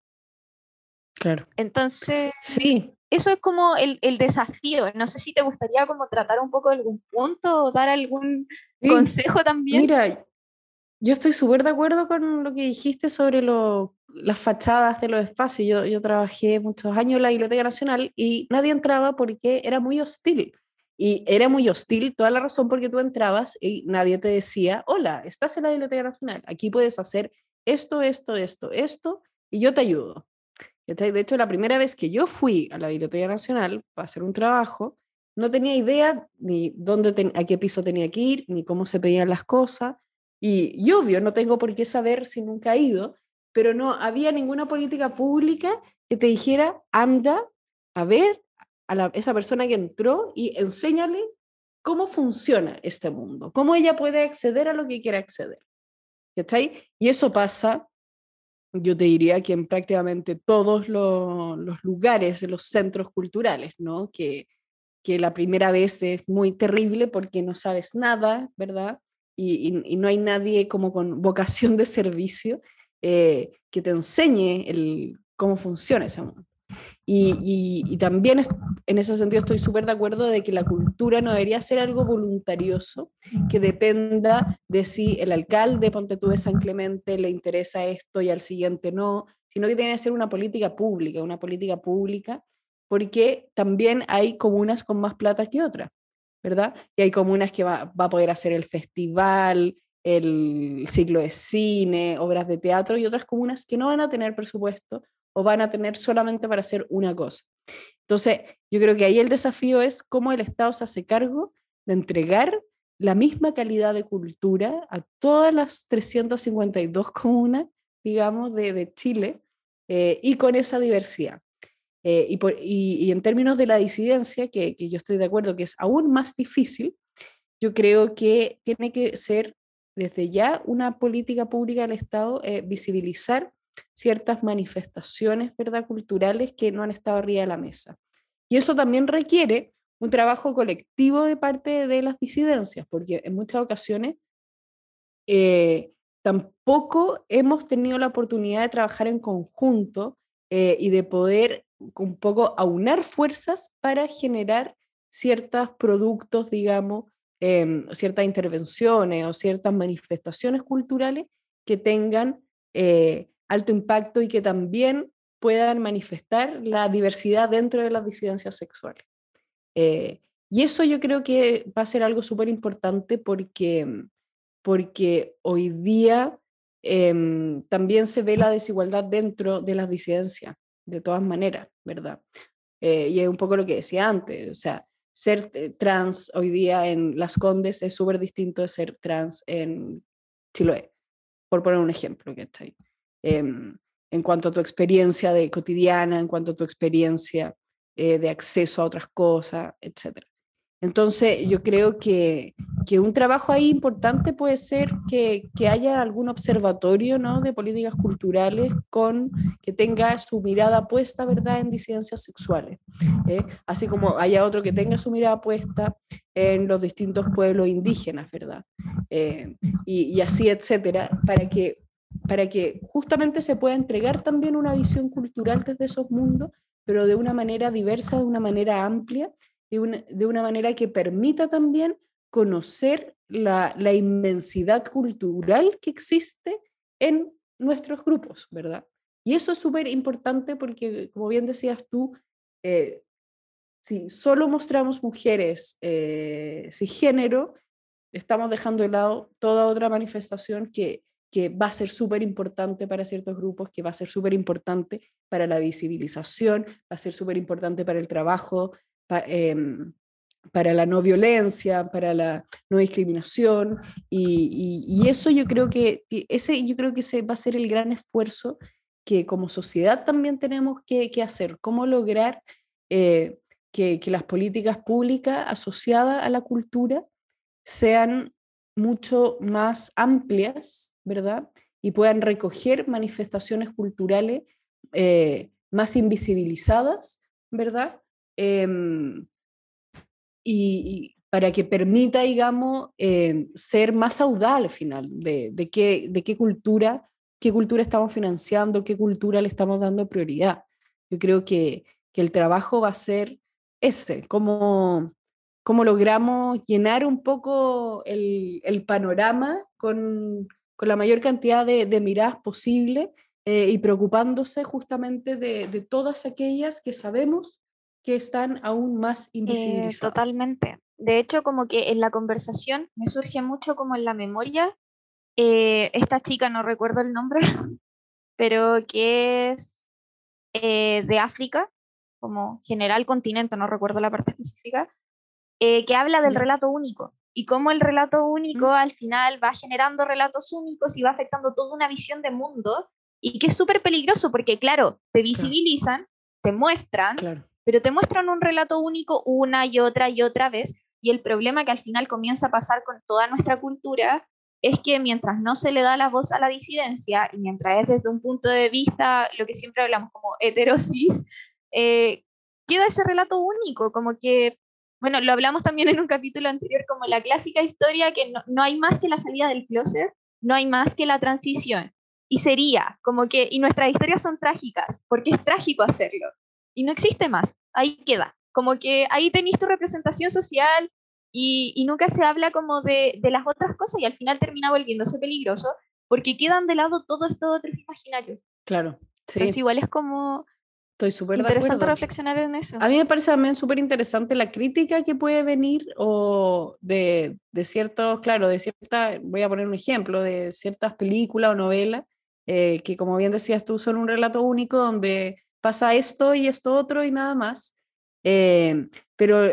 Claro. Entonces, sí eso es como el, el, desafío. No sé si te gustaría como tratar un poco de algún punto o dar algún consejo también. Mira, yo estoy súper de acuerdo con lo que dijiste sobre lo, las fachadas de los espacios. Yo, yo trabajé muchos años en la Biblioteca Nacional y nadie entraba porque era muy hostil. Y era muy hostil, toda la razón porque tú entrabas y nadie te decía, hola, estás en la Biblioteca Nacional, aquí puedes hacer esto, esto, esto, esto, y yo te ayudo. De hecho, la primera vez que yo fui a la Biblioteca Nacional para hacer un trabajo, no tenía idea ni dónde a qué piso tenía que ir, ni cómo se pedían las cosas. Y, y, obvio, no tengo por qué saber si nunca he ido, pero no había ninguna política pública que te dijera, anda a ver a esa persona que entró y enséñale cómo funciona este mundo, cómo ella puede acceder a lo que quiere acceder. ¿Cachai? Y eso pasa yo te diría que en prácticamente todos los, lugares, los centros culturales, ¿no? Que, que la primera vez es muy terrible porque no sabes nada, ¿verdad? Y, no hay nadie como con vocación de servicio eh, que te enseñe cómo funciona ese mundo. Y, también en ese sentido estoy súper de acuerdo de que la cultura no debería ser algo voluntarioso, que dependa de si el alcalde, ponte tú San Clemente, le interesa esto y al siguiente no, sino que tiene que ser una política pública, una política pública, porque también hay comunas con más plata que otras, ¿verdad? Y hay comunas que va, va a poder hacer el festival, el ciclo de cine, obras de teatro y otras comunas que no van a tener presupuesto o van a tener solamente para hacer una cosa. Entonces, yo creo que ahí el desafío es cómo el Estado se hace cargo de entregar la misma calidad de cultura a todas las 352 comunas, digamos, de, Chile eh, y con esa diversidad. Eh, y, y, en términos de la disidencia, que, que, yo estoy de acuerdo que es aún más difícil, yo creo que tiene que ser desde ya una política pública del Estado eh, visibilizar ciertas manifestaciones ¿verdad? culturales que no han estado arriba de la mesa. Y eso también requiere un trabajo colectivo de parte de las disidencias, porque en muchas ocasiones eh, tampoco hemos tenido la oportunidad de trabajar en conjunto eh, y de poder un poco aunar fuerzas para generar ciertos productos, digamos, em, ciertas intervenciones o ciertas manifestaciones culturales que tengan eh, alto impacto y que también puedan manifestar la diversidad dentro de las disidencias sexuales. Eh, y eso yo creo que va a ser algo súper importante porque, porque hoy día em, también se ve la desigualdad dentro de las disidencias, de todas maneras, ¿verdad? Eh, y es un poco lo que decía antes, o sea, ser trans hoy día en Las Condes es súper distinto de ser trans en Chiloé, por poner un ejemplo, que está ahí. En cuanto a tu experiencia de cotidiana, en cuanto a tu experiencia eh, de acceso a otras cosas, etc. Entonces, yo creo que, que, un trabajo ahí importante puede ser que, que, haya algún observatorio ¿no? de políticas culturales con, que tenga su mirada puesta ¿verdad? en disidencias sexuales, ¿eh? así como haya otro que tenga su mirada puesta en los distintos pueblos indígenas, ¿verdad? Eh, y, y, así, etcétera, para que, para que justamente se pueda entregar también una visión cultural desde esos mundos pero de una manera diversa, de una manera amplia, de una, de una manera que permita también conocer la, la inmensidad cultural que existe en nuestros grupos, ¿verdad? Y eso es súper importante porque, como bien decías tú, eh, si solo mostramos mujeres eh, género estamos dejando de lado toda otra manifestación que que va a ser súper importante para ciertos grupos, que va a ser súper importante para la visibilización, va a ser súper importante para el trabajo, em, para la no violencia, para la no discriminación. Y, eso yo creo que, ese yo creo que ese va a ser el gran esfuerzo que como sociedad también tenemos que, hacer, cómo lograr eh, que, las políticas públicas asociadas a la cultura sean mucho más amplias, ¿verdad? Y puedan recoger manifestaciones culturales eh, más invisibilizadas, ¿verdad? Em, y, para que permita, digamos, em, ser más audaz al final de, qué, de qué cultura, qué cultura estamos financiando, qué cultura le estamos dando prioridad. Yo creo que, que el trabajo va a ser ese, como cómo logramos llenar un poco el, el panorama con, con, la mayor cantidad de, de miradas posible eh, y preocupándose justamente de, de, todas aquellas que sabemos que están aún más eh, invisibilizadas. totalmente. De hecho, como que en la conversación me surge mucho como en la memoria eh, esta chica, no recuerdo el nombre, pero que es de África, como general continente, no recuerdo la parte específica, eh, que habla del relato único y cómo el relato único al final va generando relatos únicos y va afectando toda una visión de mundo y que es súper peligroso porque, claro, te visibilizan, te muestran, pero te muestran un relato único una y otra y otra vez y el problema que al final comienza a pasar con toda nuestra cultura es que mientras no se le da la voz a la disidencia y mientras es desde un punto de vista, lo que siempre hablamos como heterosis, eh, queda ese relato único, como que bueno, lo hablamos también en un capítulo anterior, como la clásica historia que no, hay más que la salida del closet, no hay más que la transición. Y sería como que, y nuestras historias son trágicas, porque es trágico hacerlo. Y no existe más, ahí queda. Como que ahí tenéis tu representación social y, y nunca se habla como de, de, las otras cosas y al final termina volviéndose peligroso porque quedan de lado todo esto otro imaginario. Claro, sí. Entonces igual es como Estoy súper de acuerdo. reflexionar en eso. A mí me parece también súper interesante la crítica que puede venir o de, de, ciertos, claro, de ciertas, voy a poner un ejemplo, de ciertas películas o novelas eh, que como bien decías tú son un relato único donde pasa esto y esto otro y nada más. Eh, pero,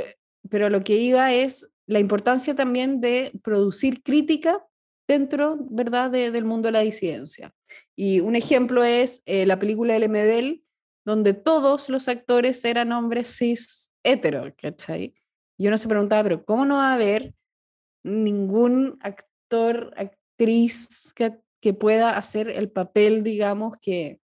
pero lo que iba es la importancia también de producir crítica dentro, ¿verdad?, del mundo de la disidencia. Y un ejemplo es eh, la película El Medel, donde todos los actores eran hombres cis hetero, ¿cachai? Y uno se preguntaba, pero ¿cómo no va a haber ningún actor, actriz que, que pueda hacer el papel, digamos, que,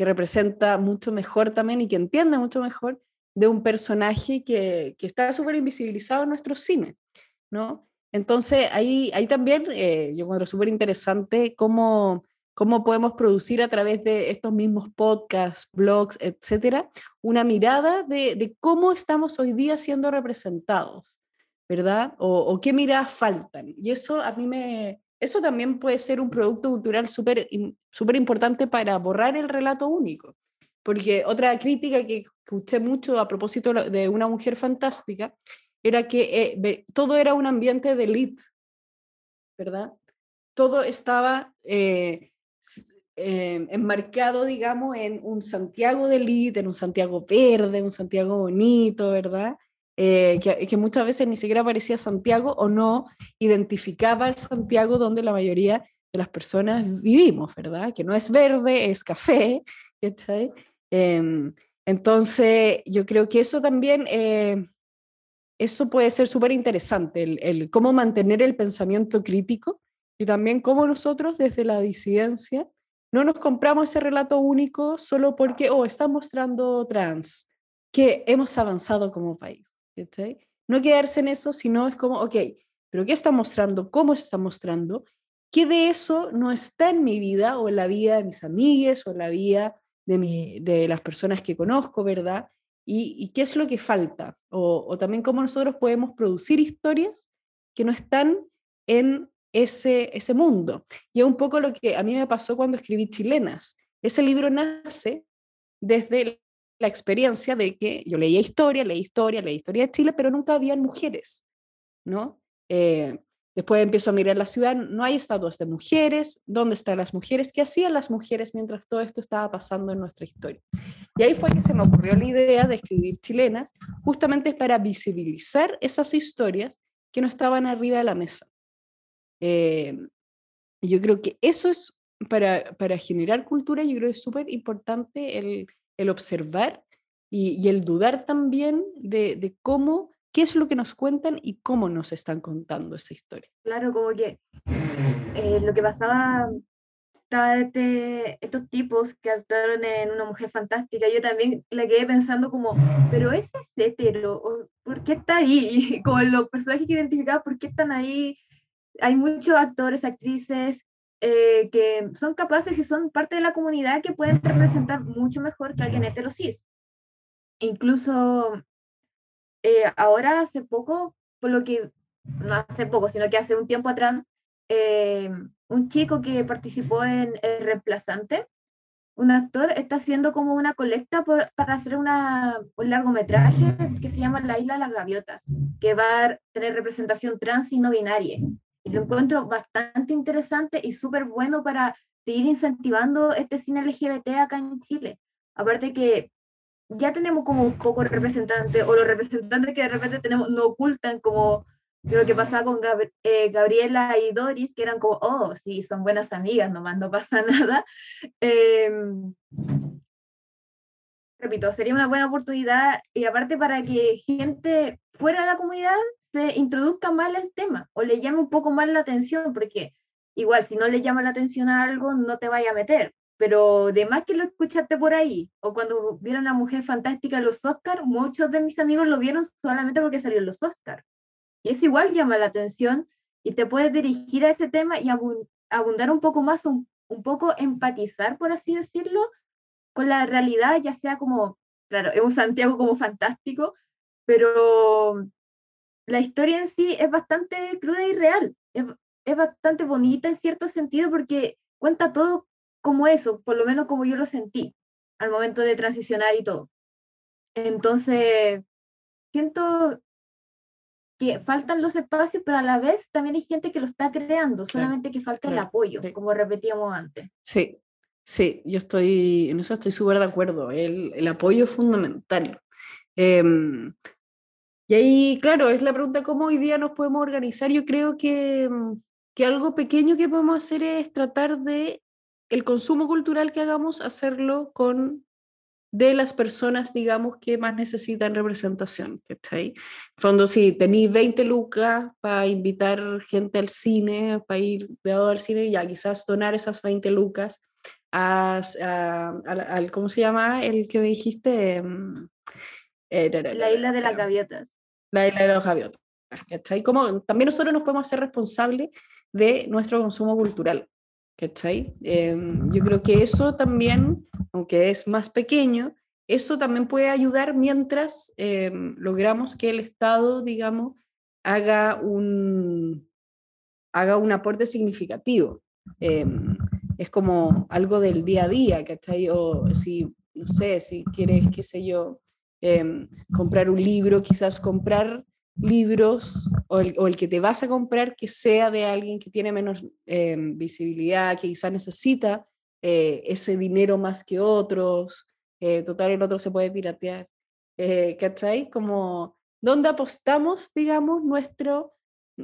que representa mucho mejor también y que entiende mucho mejor de un personaje que, que está súper invisibilizado en nuestro cine, ¿no? Entonces, ahí, ahí también eh, yo encuentro súper interesante cómo, cómo podemos producir a través de estos mismos podcasts, blogs, etcétera, una mirada de, cómo estamos hoy día siendo representados, ¿verdad? O, o, qué miradas faltan. Y eso a mí me... Eso también puede ser un producto cultural súper súper importante para borrar el relato único. Porque otra crítica que escuché mucho a propósito de una mujer fantástica era que eh, todo era un ambiente de elite, ¿verdad? Todo estaba eh, eh, enmarcado, digamos, en un Santiago de elite, en un Santiago verde, un Santiago bonito, ¿verdad? Que, que, muchas veces ni siquiera parecía Santiago o no identificaba el Santiago donde la mayoría de las personas vivimos, ¿verdad? Que no es verde, es café. Em, entonces, yo creo que eso también eso puede ser súper interesante, el, cómo mantener el pensamiento crítico y también cómo nosotros desde la disidencia no nos compramos ese relato único solo porque, oh, está mostrando trans, que hemos avanzado como país. No quedarse en eso, sino es como, ok, pero ¿qué está mostrando? ¿Cómo está mostrando? ¿Qué de eso no está en mi vida o en la vida de mis amigues o en la vida de, mi, de las personas que conozco, ¿verdad? y, qué es lo que falta, o, también cómo nosotros podemos producir historias que no están en ese, ese mundo. Y es un poco lo que a mí me pasó cuando escribí Chilenas. Ese libro nace desde la experiencia de que yo leía historia, leí historia, leí historia de Chile, pero nunca había mujeres, ¿no? Eh, Después empiezo a mirar la ciudad, no hay estatuas de mujeres, ¿dónde están las mujeres? ¿Qué hacían las mujeres mientras todo esto estaba pasando en nuestra historia? Y ahí fue que se me ocurrió la idea de escribir chilenas, justamente para visibilizar esas historias que no estaban arriba de la mesa. Eh, yo creo que eso es, para, para generar cultura, yo creo que es súper importante el, el, observar y, y, el dudar también de, de cómo qué es lo que nos cuentan y cómo nos están contando esa historia. Claro, como que eh, lo que pasaba, este, estos tipos que actuaron en Una Mujer Fantástica, yo también la quedé pensando como, pero ese es hetero, ¿por qué está ahí? Como los personajes que identificaba, ¿por qué están ahí? Hay muchos actores, actrices eh, que son capaces y son parte de la comunidad que pueden representar mucho mejor que alguien hetero cis. Incluso eh, ahora hace poco, por lo que, no hace poco, sino que hace un tiempo atrás, eh, un chico que participó en El Reemplazante, un actor, está haciendo como una colecta para hacer una, un largometraje que se llama La Isla de las Gaviotas, que va a tener representación trans y no binaria. Y lo encuentro bastante interesante y súper bueno para seguir incentivando este cine LGBT acá en Chile. Aparte que ya tenemos como un poco representantes, o los representantes que de repente tenemos no ocultan como lo que pasaba con eh, Gabriela y Doris, que eran como, oh, sí, son buenas amigas, nomás no pasa nada. Em, repito, sería una buena oportunidad y aparte para que gente fuera de la comunidad se introduzca más el tema o le llame un poco más la atención, porque igual si no le llama la atención a algo, no te vaya a meter pero de más que lo escuchaste por ahí, o cuando vieron a Mujer Fantástica en los Oscars, muchos de mis amigos lo vieron solamente porque salió los Oscars. Y eso igual llama la atención y te puedes dirigir a ese tema y abundar un poco más, un, un poco empatizar, por así decirlo, con la realidad, ya sea como, claro, es un Santiago como fantástico, pero la historia en sí es bastante cruda y real. Es, es bastante bonita en cierto sentido porque cuenta todo como eso, por lo menos como yo lo sentí al momento de transicionar y todo. Entonces, siento que faltan los espacios, pero a la vez también hay gente que lo está creando, solamente que falta el apoyo, como repetíamos antes. Sí, sí, yo estoy, en eso estoy súper de acuerdo, el, el, apoyo es fundamental. Em, Y ahí, claro, es la pregunta cómo hoy día nos podemos organizar. Yo creo que, mm, que algo pequeño que podemos hacer es tratar de el consumo cultural que hagamos, hacerlo con de las personas, digamos, que más necesitan representación. ¿cachai? Fondo, si tenéis 20 lucas para invitar gente al cine, para ir de al cine, ya quizás donar esas 20 lucas a, al, ¿cómo se llama? El que me dijiste. Mm, eh, la isla de las gaviotas. La de las gaviotas. ¿cachai? Como también nosotros nos podemos hacer responsables de nuestro consumo cultural. ¿cachai? Em, yo creo que eso también, aunque es más pequeño, eso también puede ayudar mientras em, logramos que el Estado, digamos, haga un, haga un aporte significativo. Em, es como algo del día a día, ¿cachai? O si, no sé, si quieres, qué sé yo, comprar un libro, quizás comprar libros o el, que te vas a comprar que sea de alguien que tiene menos eh, visibilidad, que quizás necesita eh, ese dinero más que otros, eh, total el otro se puede piratear, ¿cachai? Como, ¿dónde apostamos, digamos, nuestro,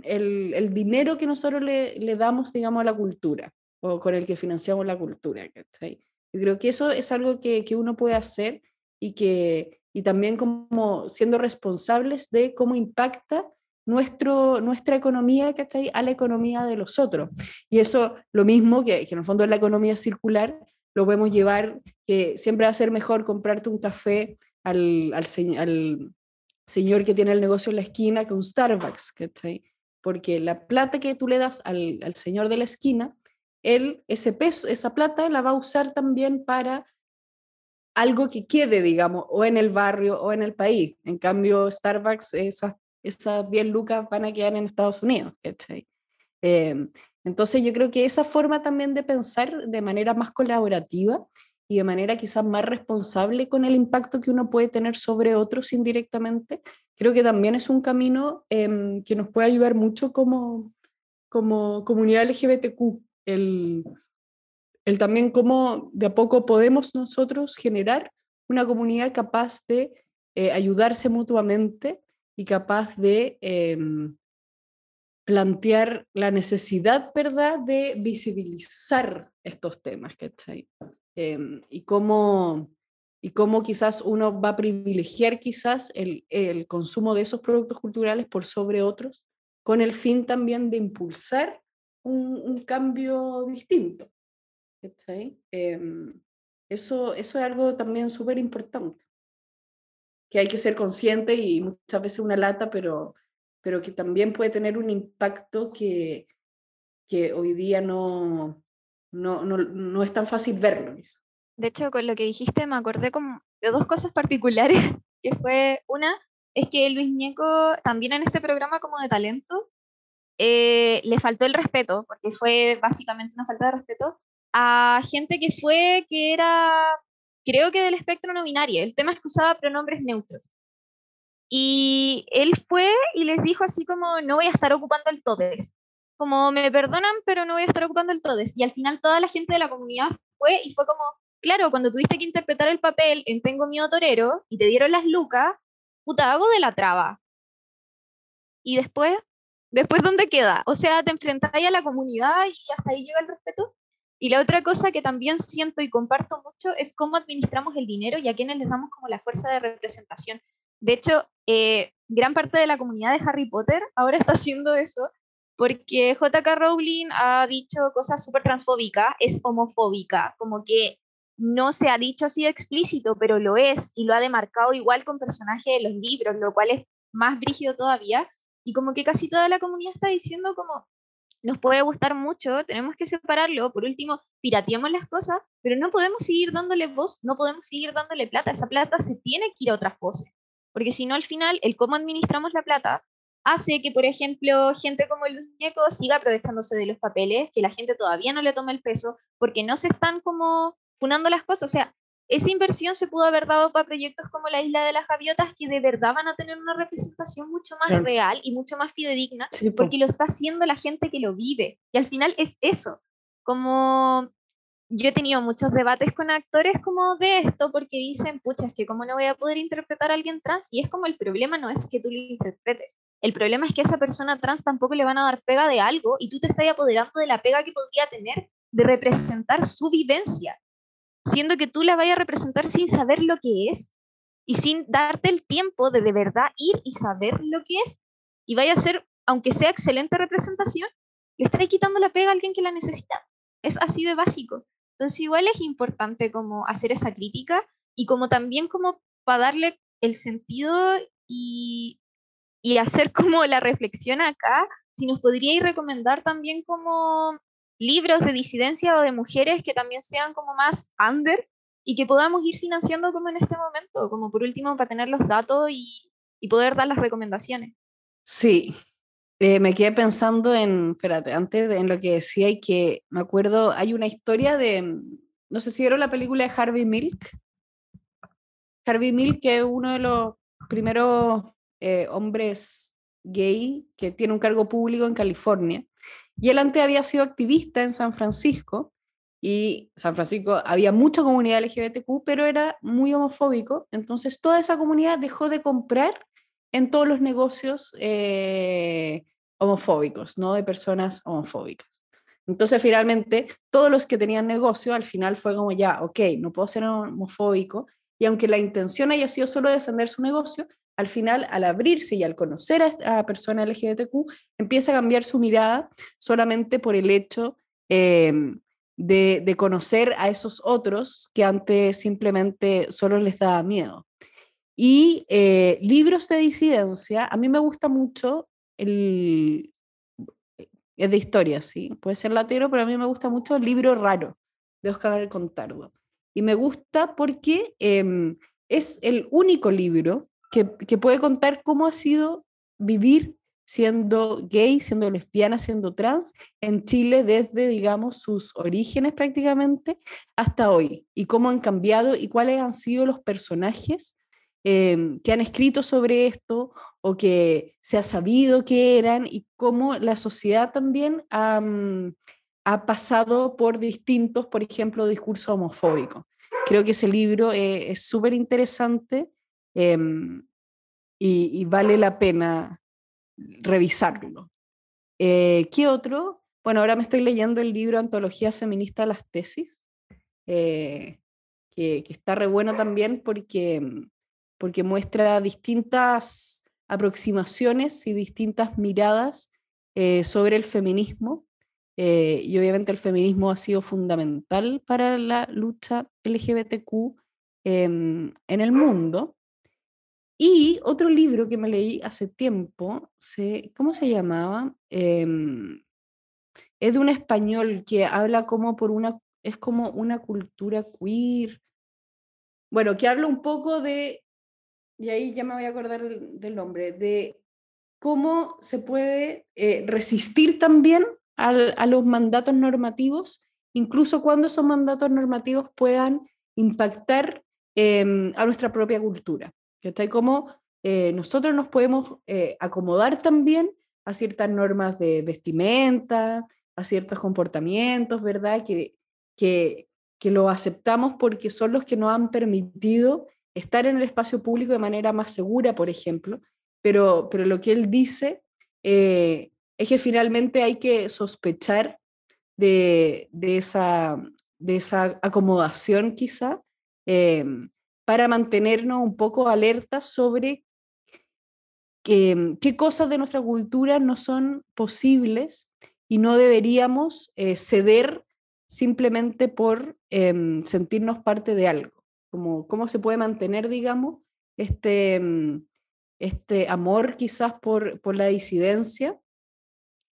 el, el dinero que nosotros le, le, damos, digamos, a la cultura o con el que financiamos la cultura, ¿cachai? Yo creo que eso es algo que, que uno puede hacer y que, y también como siendo responsables de cómo impacta nuestro, nuestra economía ¿cachai? a la economía de los otros. Y eso lo mismo que, que en el fondo es la economía circular, lo podemos llevar, que siempre va a ser mejor comprarte un café al, al, señor que tiene el negocio en la esquina que un Starbucks, porque la plata que tú le das al, al señor de la esquina, él, ese peso, esa plata la va a usar también para algo que quede, digamos, o en el barrio o en el país. En cambio, Starbucks, esas, esas 10 lucas van a quedar en Estados Unidos. Eh, entonces, yo creo que esa forma también de pensar de manera más colaborativa y de manera quizás más responsable con el impacto que uno puede tener sobre otros indirectamente, creo que también es un camino em, que nos puede ayudar mucho como, como comunidad LGBTQ. El, el también cómo de a poco podemos nosotros generar una comunidad capaz de eh, ayudarse mutuamente y capaz de em, plantear la necesidad, ¿verdad?, de visibilizar estos temas, ¿cachai? Eh, y cómo y cómo quizás uno va a privilegiar quizás el, el, consumo de esos productos culturales por sobre otros, con el fin también de impulsar un, un cambio distinto. Em, eso, eso es algo también súper importante, que hay que ser consciente y muchas veces una lata, pero, pero que también puede tener un impacto que, que hoy día no, no, no, no es tan fácil verlo. De hecho, con lo que dijiste me acordé como de dos cosas particulares, que fue una, es que Luis Ñeco también en este programa como de talento eh, le faltó el respeto, porque fue básicamente una falta de respeto a gente que fue, que era, creo que del espectro no. El tema es que usaba pronombres neutros. Y él fue y les dijo así como, no voy a estar ocupando el todes. Como, me perdonan, pero no voy a estar ocupando el todes. Y al final toda la gente de la comunidad fue y fue como, claro, cuando tuviste que interpretar el papel en Tengo miedo torero y te dieron las lucas, puta, hago de la traba. Y después, después, ¿dónde queda? O sea, te enfrentáis a la comunidad y hasta ahí llega el respeto. Y la otra cosa que también siento y comparto mucho es cómo administramos el dinero y a quienes les damos como la fuerza de representación. De hecho, eh, gran parte de la comunidad de Harry Potter ahora está haciendo eso porque JK Rowling ha dicho cosas súper transfóbicas, es homofóbica, como que no se ha dicho así explícito, pero lo es y lo ha demarcado igual con personajes de los libros, lo cual es más brígido todavía. Y como que casi toda la comunidad está diciendo como, nos puede gustar mucho, tenemos que separarlo. Por último, pirateamos las cosas, pero no podemos seguir dándole voz, no podemos seguir dándole plata. Esa plata se tiene que ir a otras voces. Porque si no, al final, el cómo administramos la plata hace que, por ejemplo, gente como el muñeco siga aprovechándose de los papeles, que la gente todavía no le tome el peso, porque no se están como funando las cosas. O sea, esa inversión se pudo haber dado para proyectos como la Isla de las Gaviotas, que de verdad van a tener una representación mucho más real y mucho más fidedigna, porque lo está haciendo la gente que lo vive. Y al final es eso, como yo he tenido muchos debates con actores como de esto porque dicen, pucha, es que cómo no voy a poder interpretar a alguien trans y es como el problema no es que tú lo interpretes, el problema es que a esa persona trans tampoco le van a dar pega de algo y tú te estás apoderando de la pega que podría tener de representar su vivencia, siendo que tú la vayas a representar sin saber lo que es y sin darte el tiempo de de verdad ir y saber lo que es y vaya a ser, aunque sea excelente representación, le estás quitando la pega a alguien que la necesita. Es así de básico. Entonces igual es importante como hacer esa crítica y como también como para darle el sentido y, y hacer como la reflexión acá, si nos podríais recomendar también como libros de disidencia o de mujeres que también sean como más under y que podamos ir financiando como en este momento, como por último para tener los datos y, y poder dar las recomendaciones. Sí, eh, me quedé pensando en, espérate, antes de, en lo que decía y que me acuerdo, hay una historia de, no sé si vieron la película de Harvey Milk. Harvey Milk, que es uno de los primeros eh, hombres gay que tiene un cargo público en California. Y él antes había sido activista en San Francisco y San Francisco había mucha comunidad LGBTQ, pero era muy homofóbico. Entonces toda esa comunidad dejó de comprar en todos los negocios eh, homofóbicos, ¿no? De personas homofóbicas. Entonces, finalmente, todos los que tenían negocio, al final fue como ya, ok, no puedo ser homofóbico. Y aunque la intención haya sido solo defender su negocio, al final, al abrirse y al conocer a esta persona LGBTQ, empieza a cambiar su mirada solamente por el hecho em, de, de, conocer a esos otros que antes simplemente solo les daba miedo. Y eh, libros de disidencia, a mí me gusta mucho el... Es de historia, sí, puede ser latero, pero a mí me gusta mucho el libro raro de Oscar Contardo. Y me gusta porque em, es el único libro que, puede contar cómo ha sido vivir siendo gay, siendo lesbiana, siendo trans en Chile desde, digamos, sus orígenes prácticamente hasta hoy y cómo han cambiado y cuáles han sido los personajes em, que han escrito sobre esto o que se ha sabido que eran y cómo la sociedad también ha, pasado por distintos, por ejemplo, discursos homofóbicos. Creo que ese libro eh, es súper interesante Em, y, vale la pena revisarlo. Eh, ¿Qué otro? Bueno, ahora me estoy leyendo el libro Antología Feminista las Tesis, eh, que, está re bueno también porque, porque muestra distintas aproximaciones y distintas miradas eh, sobre el feminismo. y obviamente el feminismo ha sido fundamental para la lucha LGBTQ em, en el mundo. Y otro libro que me leí hace tiempo, se, ¿cómo se llamaba? Em, es de un español que habla como por una, es como una cultura queer. Bueno, que habla un poco de, y ahí ya me voy a acordar del, nombre, de cómo se puede eh, resistir también a los mandatos normativos, incluso cuando esos mandatos normativos puedan impactar em, a nuestra propia cultura. ¿Cachai? Como eh, nosotros nos podemos eh, acomodar también a ciertas normas de vestimenta, a ciertos comportamientos, ¿verdad? Que, que, que lo aceptamos porque son los que nos han permitido estar en el espacio público de manera más segura, por ejemplo. Pero, pero lo que él dice eh, es que finalmente hay que sospechar de, de, esa, de esa acomodación quizá, para mantenernos un poco alertas sobre qué, qué cosas de nuestra cultura no son posibles y no deberíamos eh, ceder simplemente por em, sentirnos parte de algo. Como, ¿Cómo se puede mantener, digamos, este, em, este amor quizás por, por la disidencia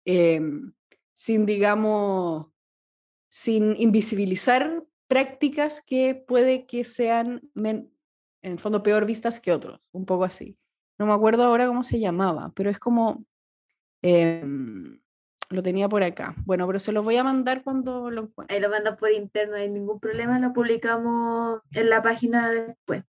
em, sin, digamos, sin invisibilizar prácticas que puede que sean, en el fondo, peor vistas que otros, un poco así. No me acuerdo ahora cómo se llamaba, pero es como, em, lo tenía por acá. Bueno, pero se lo voy a mandar cuando lo encuentre. Ahí lo manda por interno, no hay ningún problema, lo publicamos en la página después.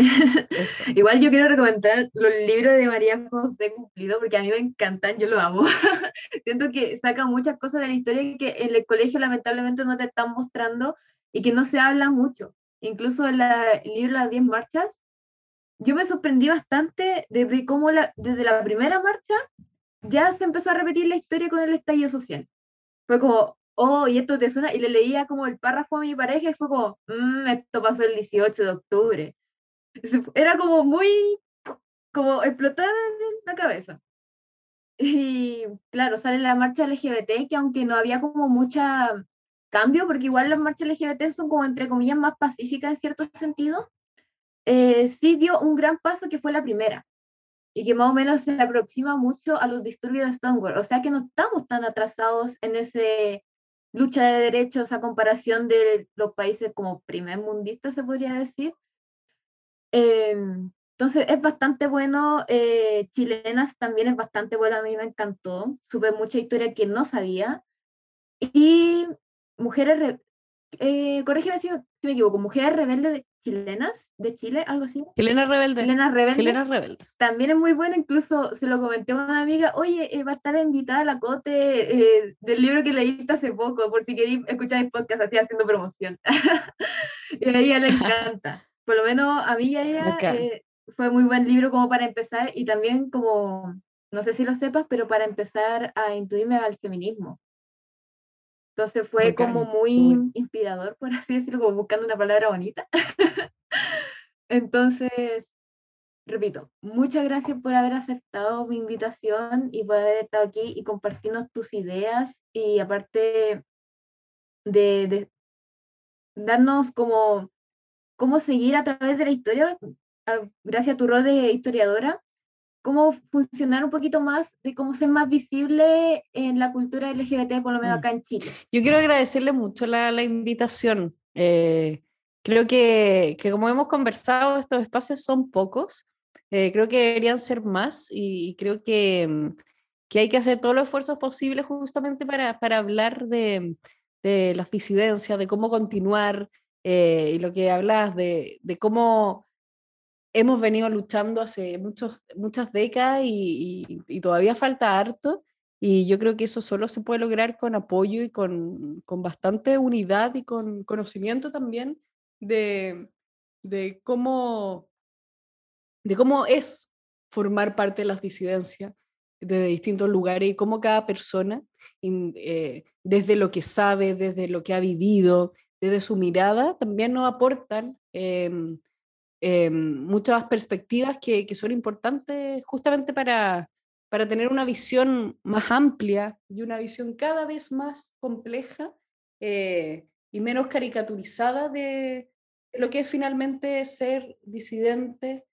Igual yo quiero recomendar los libros de María José Cumplido porque a mí me encantan, yo lo amo. Siento que saca muchas cosas de la historia que en el colegio lamentablemente no te están mostrando y que no se habla mucho. Incluso el libro Las 10 marchas, yo me sorprendí bastante desde cómo la, desde la primera marcha ya se empezó a repetir la historia con el estallido social. Fue como, oh, y esto te suena, y le leía como el párrafo a mi pareja y fue como, mmm, esto pasó el 18 de octubre. Era como muy, como explotar la cabeza. Y claro, sale la marcha LGBT, que aunque no había como mucha cambio, porque igual las marchas LGBT son como entre comillas más pacíficas en cierto sentido, eh, sí dio un gran paso que fue la primera y que más o menos se aproxima mucho a los disturbios de Stonewall. O sea que no estamos tan atrasados en ese lucha de derechos a comparación de los países como primer mundista, se podría decir. Em, entonces es bastante bueno. Eh, chilenas también es bastante bueno, a mí me encantó. Supe mucha historia que no sabía. Y mujeres, eh, corrígeme si, me equivoco, mujeres rebeldes chilenas de Chile, algo así. Chilenas rebeldes. Chilenas rebeldes. Chilenas rebeldes. También es muy bueno, incluso se lo comenté a una amiga, oye, eh, va a estar invitada a la Cote eh, del libro que leíste hace poco, por si queréis escuchar el podcast así haciendo promoción. y a ella le encanta. Por lo menos a mí y a ella eh, fue muy buen libro como para empezar y también como, no sé si lo sepas, pero para empezar a intuirme al feminismo. Entonces fue como muy inspirador, por así decirlo, como buscando una palabra bonita. Entonces, repito, muchas gracias por haber aceptado mi invitación y por haber estado aquí y compartirnos tus ideas y aparte de, darnos como cómo seguir a través de la historia, gracias a tu rol de historiadora, cómo funcionar un poquito más, de cómo ser más visible en la cultura LGBT, por lo menos mm. acá en Chile. Yo quiero agradecerle mucho la, la invitación. Eh, creo que, que, como hemos conversado, estos espacios son pocos. Eh, creo que deberían ser más y, creo que, mm, que, hay que hacer todos los esfuerzos posibles justamente para, para hablar de, de, las disidencias, de cómo continuar eh, y lo que hablas de, cómo hemos venido luchando hace muchos, muchas décadas y, todavía falta harto. Y yo creo que eso solo se puede lograr con apoyo y con, con bastante unidad y con conocimiento también de, de, cómo, de cómo es formar parte de las disidencias desde distintos lugares y cómo cada persona, eh, desde lo que sabe, desde lo que ha vivido, desde su mirada, también nos aportan em, Em, muchas perspectivas que, que, son importantes justamente para, para tener una visión más amplia y una visión cada vez más compleja eh, y menos caricaturizada de, lo que es finalmente ser disidente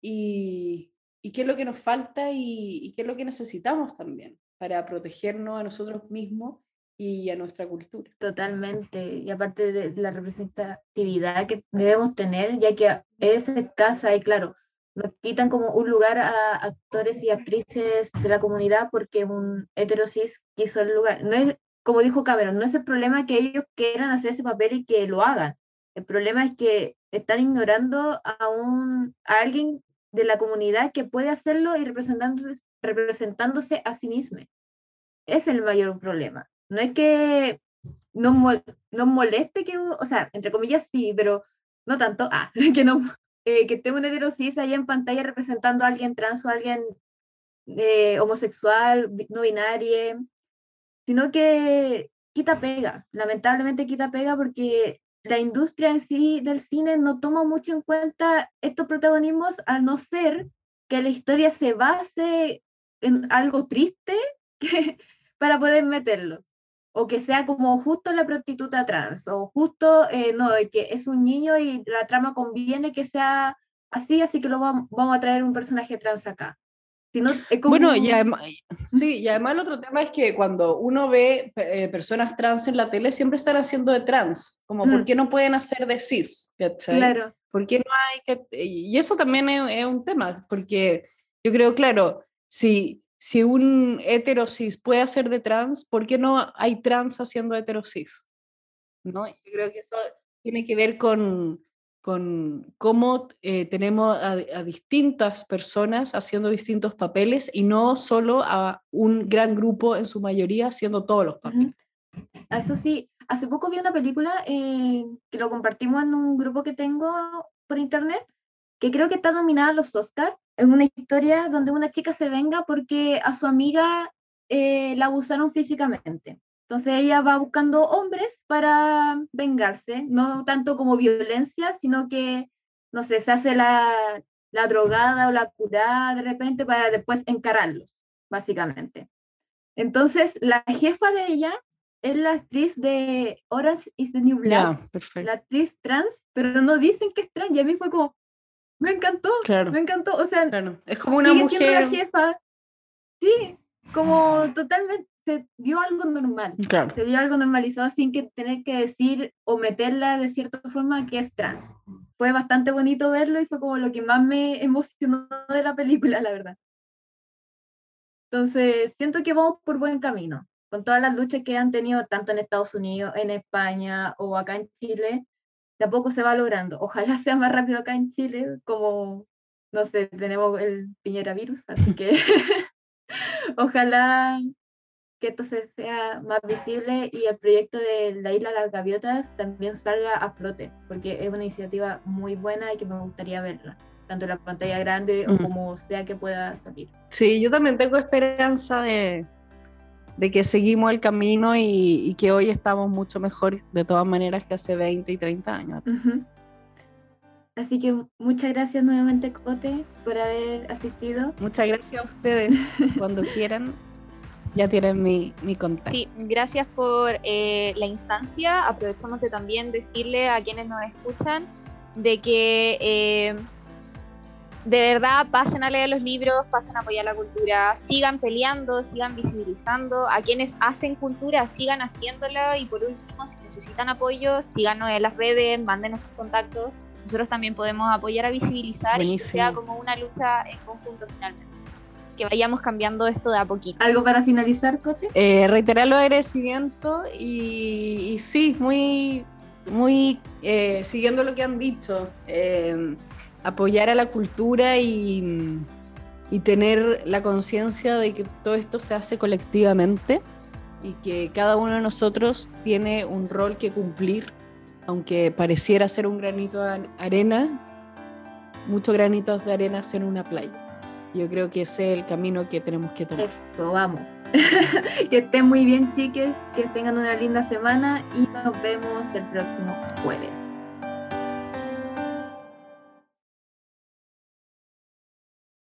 y, y, qué es lo que nos falta y, y qué es lo que necesitamos también para protegernos a nosotros mismos y a nuestra cultura. Totalmente, y aparte de la representatividad que debemos tener, ya que es escasa y claro, nos quitan como un lugar a actores y actrices de la comunidad porque un heterosis quiso el lugar. No es, como dijo Cameron, no es el problema que ellos quieran hacer ese papel y que lo hagan. El problema es que están ignorando a, un, a alguien de la comunidad que puede hacerlo y representándose, representándose a sí mismo. Es el mayor problema no es que nos, moleste que, o sea, entre comillas sí, pero no tanto, ah, que, no, eh, que esté un heterosis ahí en pantalla representando a alguien trans o a alguien eh, homosexual, no binario, sino que quita pega, lamentablemente quita pega porque la industria en sí del cine no toma mucho en cuenta estos protagonismos al no ser que la historia se base en algo triste para poder meterlos o que sea como justo la prostituta trans, o justo, eh, no, que es un niño y la trama conviene que sea así, así que lo vamos, a traer un personaje trans acá. Bueno, y además, sí, y además el otro tema es que cuando uno ve eh, personas trans en la tele, siempre están haciendo de trans, como, ¿por mm. qué no pueden hacer de cis? Claro. ¿Por qué no hay que...? Y eso también es, es un tema, porque yo creo, claro, si si un heterosis puede hacer de trans, ¿por qué no hay trans haciendo heterosis? ¿No? Yo creo que eso tiene que ver con, con cómo eh, tenemos a, distintas personas haciendo distintos papeles y no solo a un gran grupo en su mayoría haciendo todos los papeles. Eso sí, hace poco vi una película eh, que lo compartimos en un grupo que tengo por internet, que creo que está nominada a los Oscars. Es una historia donde una chica se venga porque a su amiga eh, la abusaron físicamente. Entonces ella va buscando hombres para vengarse, no tanto como violencia, sino que, no sé, se hace la, la drogada o la curada de repente para después encararlos, básicamente. Entonces, la jefa de ella es la actriz de Orange is the New Black, la actriz trans, pero no dicen que es trans, y a mí fue como, me encantó, me encantó, o sea, es como una mujer. la jefa, sí, como totalmente, se dio algo normal. Se dio algo normalizado sin que tener que decir o meterla de cierta forma que es trans. Fue bastante bonito verlo y fue como lo que más me emocionó de la película, la verdad. Entonces, siento que vamos por buen camino. Con todas las luchas que han tenido tanto en Estados Unidos, en España o acá en Chile, tampoco se va logrando. Ojalá sea más rápido acá en Chile, como, no sé, tenemos el Piñera virus, así que ojalá que esto sea más visible y el proyecto de la Isla de las Gaviotas también salga a flote, porque es una iniciativa muy buena y que me gustaría verla, tanto en la pantalla grande o mm. como sea que pueda salir. Sí, yo también tengo esperanza de, de que seguimos el camino y, que hoy estamos mucho mejor de todas maneras que hace 20 y 30 años. Así que muchas gracias nuevamente, Cote, por haber asistido. Muchas gracias a ustedes. Cuando quieran, ya tienen mi, mi contacto. Sí, gracias por eh, la instancia. Aprovechamos de también decirle a quienes nos escuchan de que eh, de verdad pasen a leer los libros, pasen a apoyar la cultura, sigan peleando, sigan visibilizando. A quienes hacen cultura, sigan haciéndolo. Y por último, si necesitan apoyo, síganos en las redes, mándenos sus contactos. Nosotros también podemos apoyar a visibilizar y que sea como una lucha en conjunto finalmente que vayamos cambiando esto de a poquito. ¿Algo para finalizar, Cote? Eh, reiterar los agradecimientos y, y, sí, muy, muy eh, siguiendo lo que han dicho, eh, apoyar a la cultura y, tener la conciencia de que todo esto se hace colectivamente y que cada uno de nosotros tiene un rol que cumplir, aunque pareciera ser un granito de arena, muchos granitos de arena en una playa. Yo creo que ese es el camino que tenemos que tomar. Eso, vamos. que estén muy bien, chiques, que tengan una linda semana y nos vemos el próximo jueves.